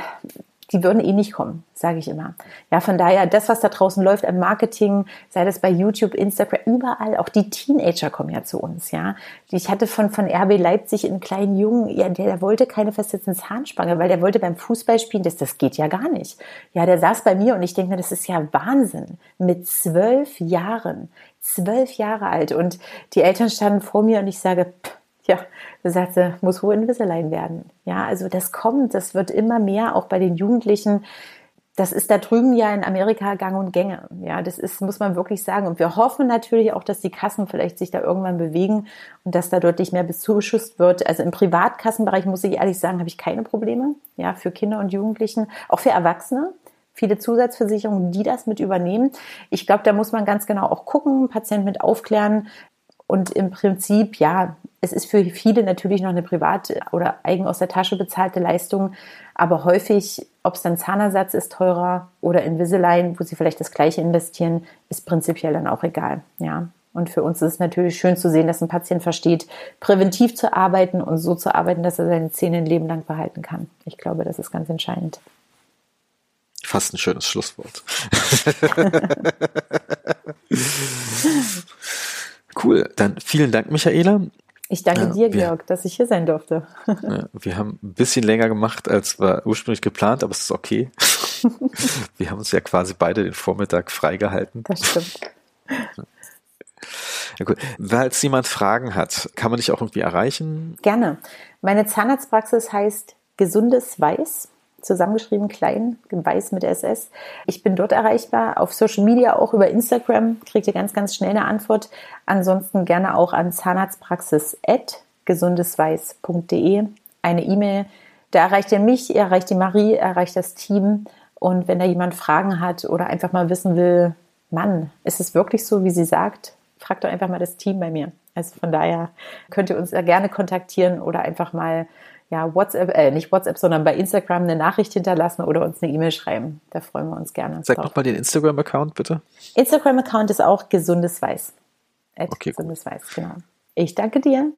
die würden eh nicht kommen, sage ich immer. Ja, von daher, das, was da draußen läuft an Marketing, sei das bei YouTube, Instagram, überall, auch die Teenager kommen ja zu uns, ja. Ich hatte von, von RB Leipzig einen kleinen Jungen, ja, der, der wollte keine versetzten Zahnspange, weil der wollte beim Fußball spielen, das, das geht ja gar nicht. Ja, der saß bei mir und ich denke mir, das ist ja Wahnsinn. Mit zwölf Jahren, zwölf Jahre alt und die Eltern standen vor mir und ich sage, pff, ja, sagte, muss wohl Invisalign werden. Ja, also das kommt, das wird immer mehr, auch bei den Jugendlichen. Das ist da drüben ja in Amerika gang und gänge. Ja, das ist, muss man wirklich sagen. Und wir hoffen natürlich auch, dass die Kassen vielleicht sich da irgendwann bewegen und dass da deutlich mehr bezuschusst wird. Also im Privatkassenbereich muss ich ehrlich sagen, habe ich keine Probleme. Ja, für Kinder und Jugendlichen, auch für Erwachsene viele Zusatzversicherungen, die das mit übernehmen. Ich glaube, da muss man ganz genau auch gucken, Patient mit aufklären, und im Prinzip, ja, es ist für viele natürlich noch eine private oder eigen aus der Tasche bezahlte Leistung, aber häufig, ob es dann Zahnersatz ist teurer oder Invisalign, wo sie vielleicht das gleiche investieren, ist prinzipiell dann auch egal. Ja. Und für uns ist es natürlich schön zu sehen, dass ein Patient versteht, präventiv zu arbeiten und so zu arbeiten, dass er seine Zähne ein Leben lang behalten kann. Ich glaube, das ist ganz entscheidend. Fast ein schönes Schlusswort. cool. Dann vielen Dank, Michaela. Ich danke ja, dir, Georg, dass ich hier sein durfte. Ja, wir haben ein bisschen länger gemacht, als war ursprünglich geplant, aber es ist okay. wir haben uns ja quasi beide den Vormittag freigehalten. Das stimmt. Ja, gut. Falls jemand Fragen hat, kann man dich auch irgendwie erreichen? Gerne. Meine Zahnarztpraxis heißt Gesundes Weiß zusammengeschrieben, klein, weiß mit SS. Ich bin dort erreichbar, auf Social Media, auch über Instagram, kriegt ihr ganz, ganz schnell eine Antwort. Ansonsten gerne auch an zahnarztpraxis.gesundesweiß.de eine E-Mail. Da erreicht ihr mich, ihr erreicht die Marie, erreicht das Team. Und wenn da jemand Fragen hat oder einfach mal wissen will, Mann, ist es wirklich so, wie sie sagt, fragt doch einfach mal das Team bei mir. Also von daher könnt ihr uns ja gerne kontaktieren oder einfach mal ja, WhatsApp, äh, nicht WhatsApp, sondern bei Instagram eine Nachricht hinterlassen oder uns eine E-Mail schreiben. Da freuen wir uns gerne. Sag nochmal den Instagram-Account, bitte. Instagram-Account ist auch gesundes Weiß. okay, gesundes Weiß, genau. Ich danke dir.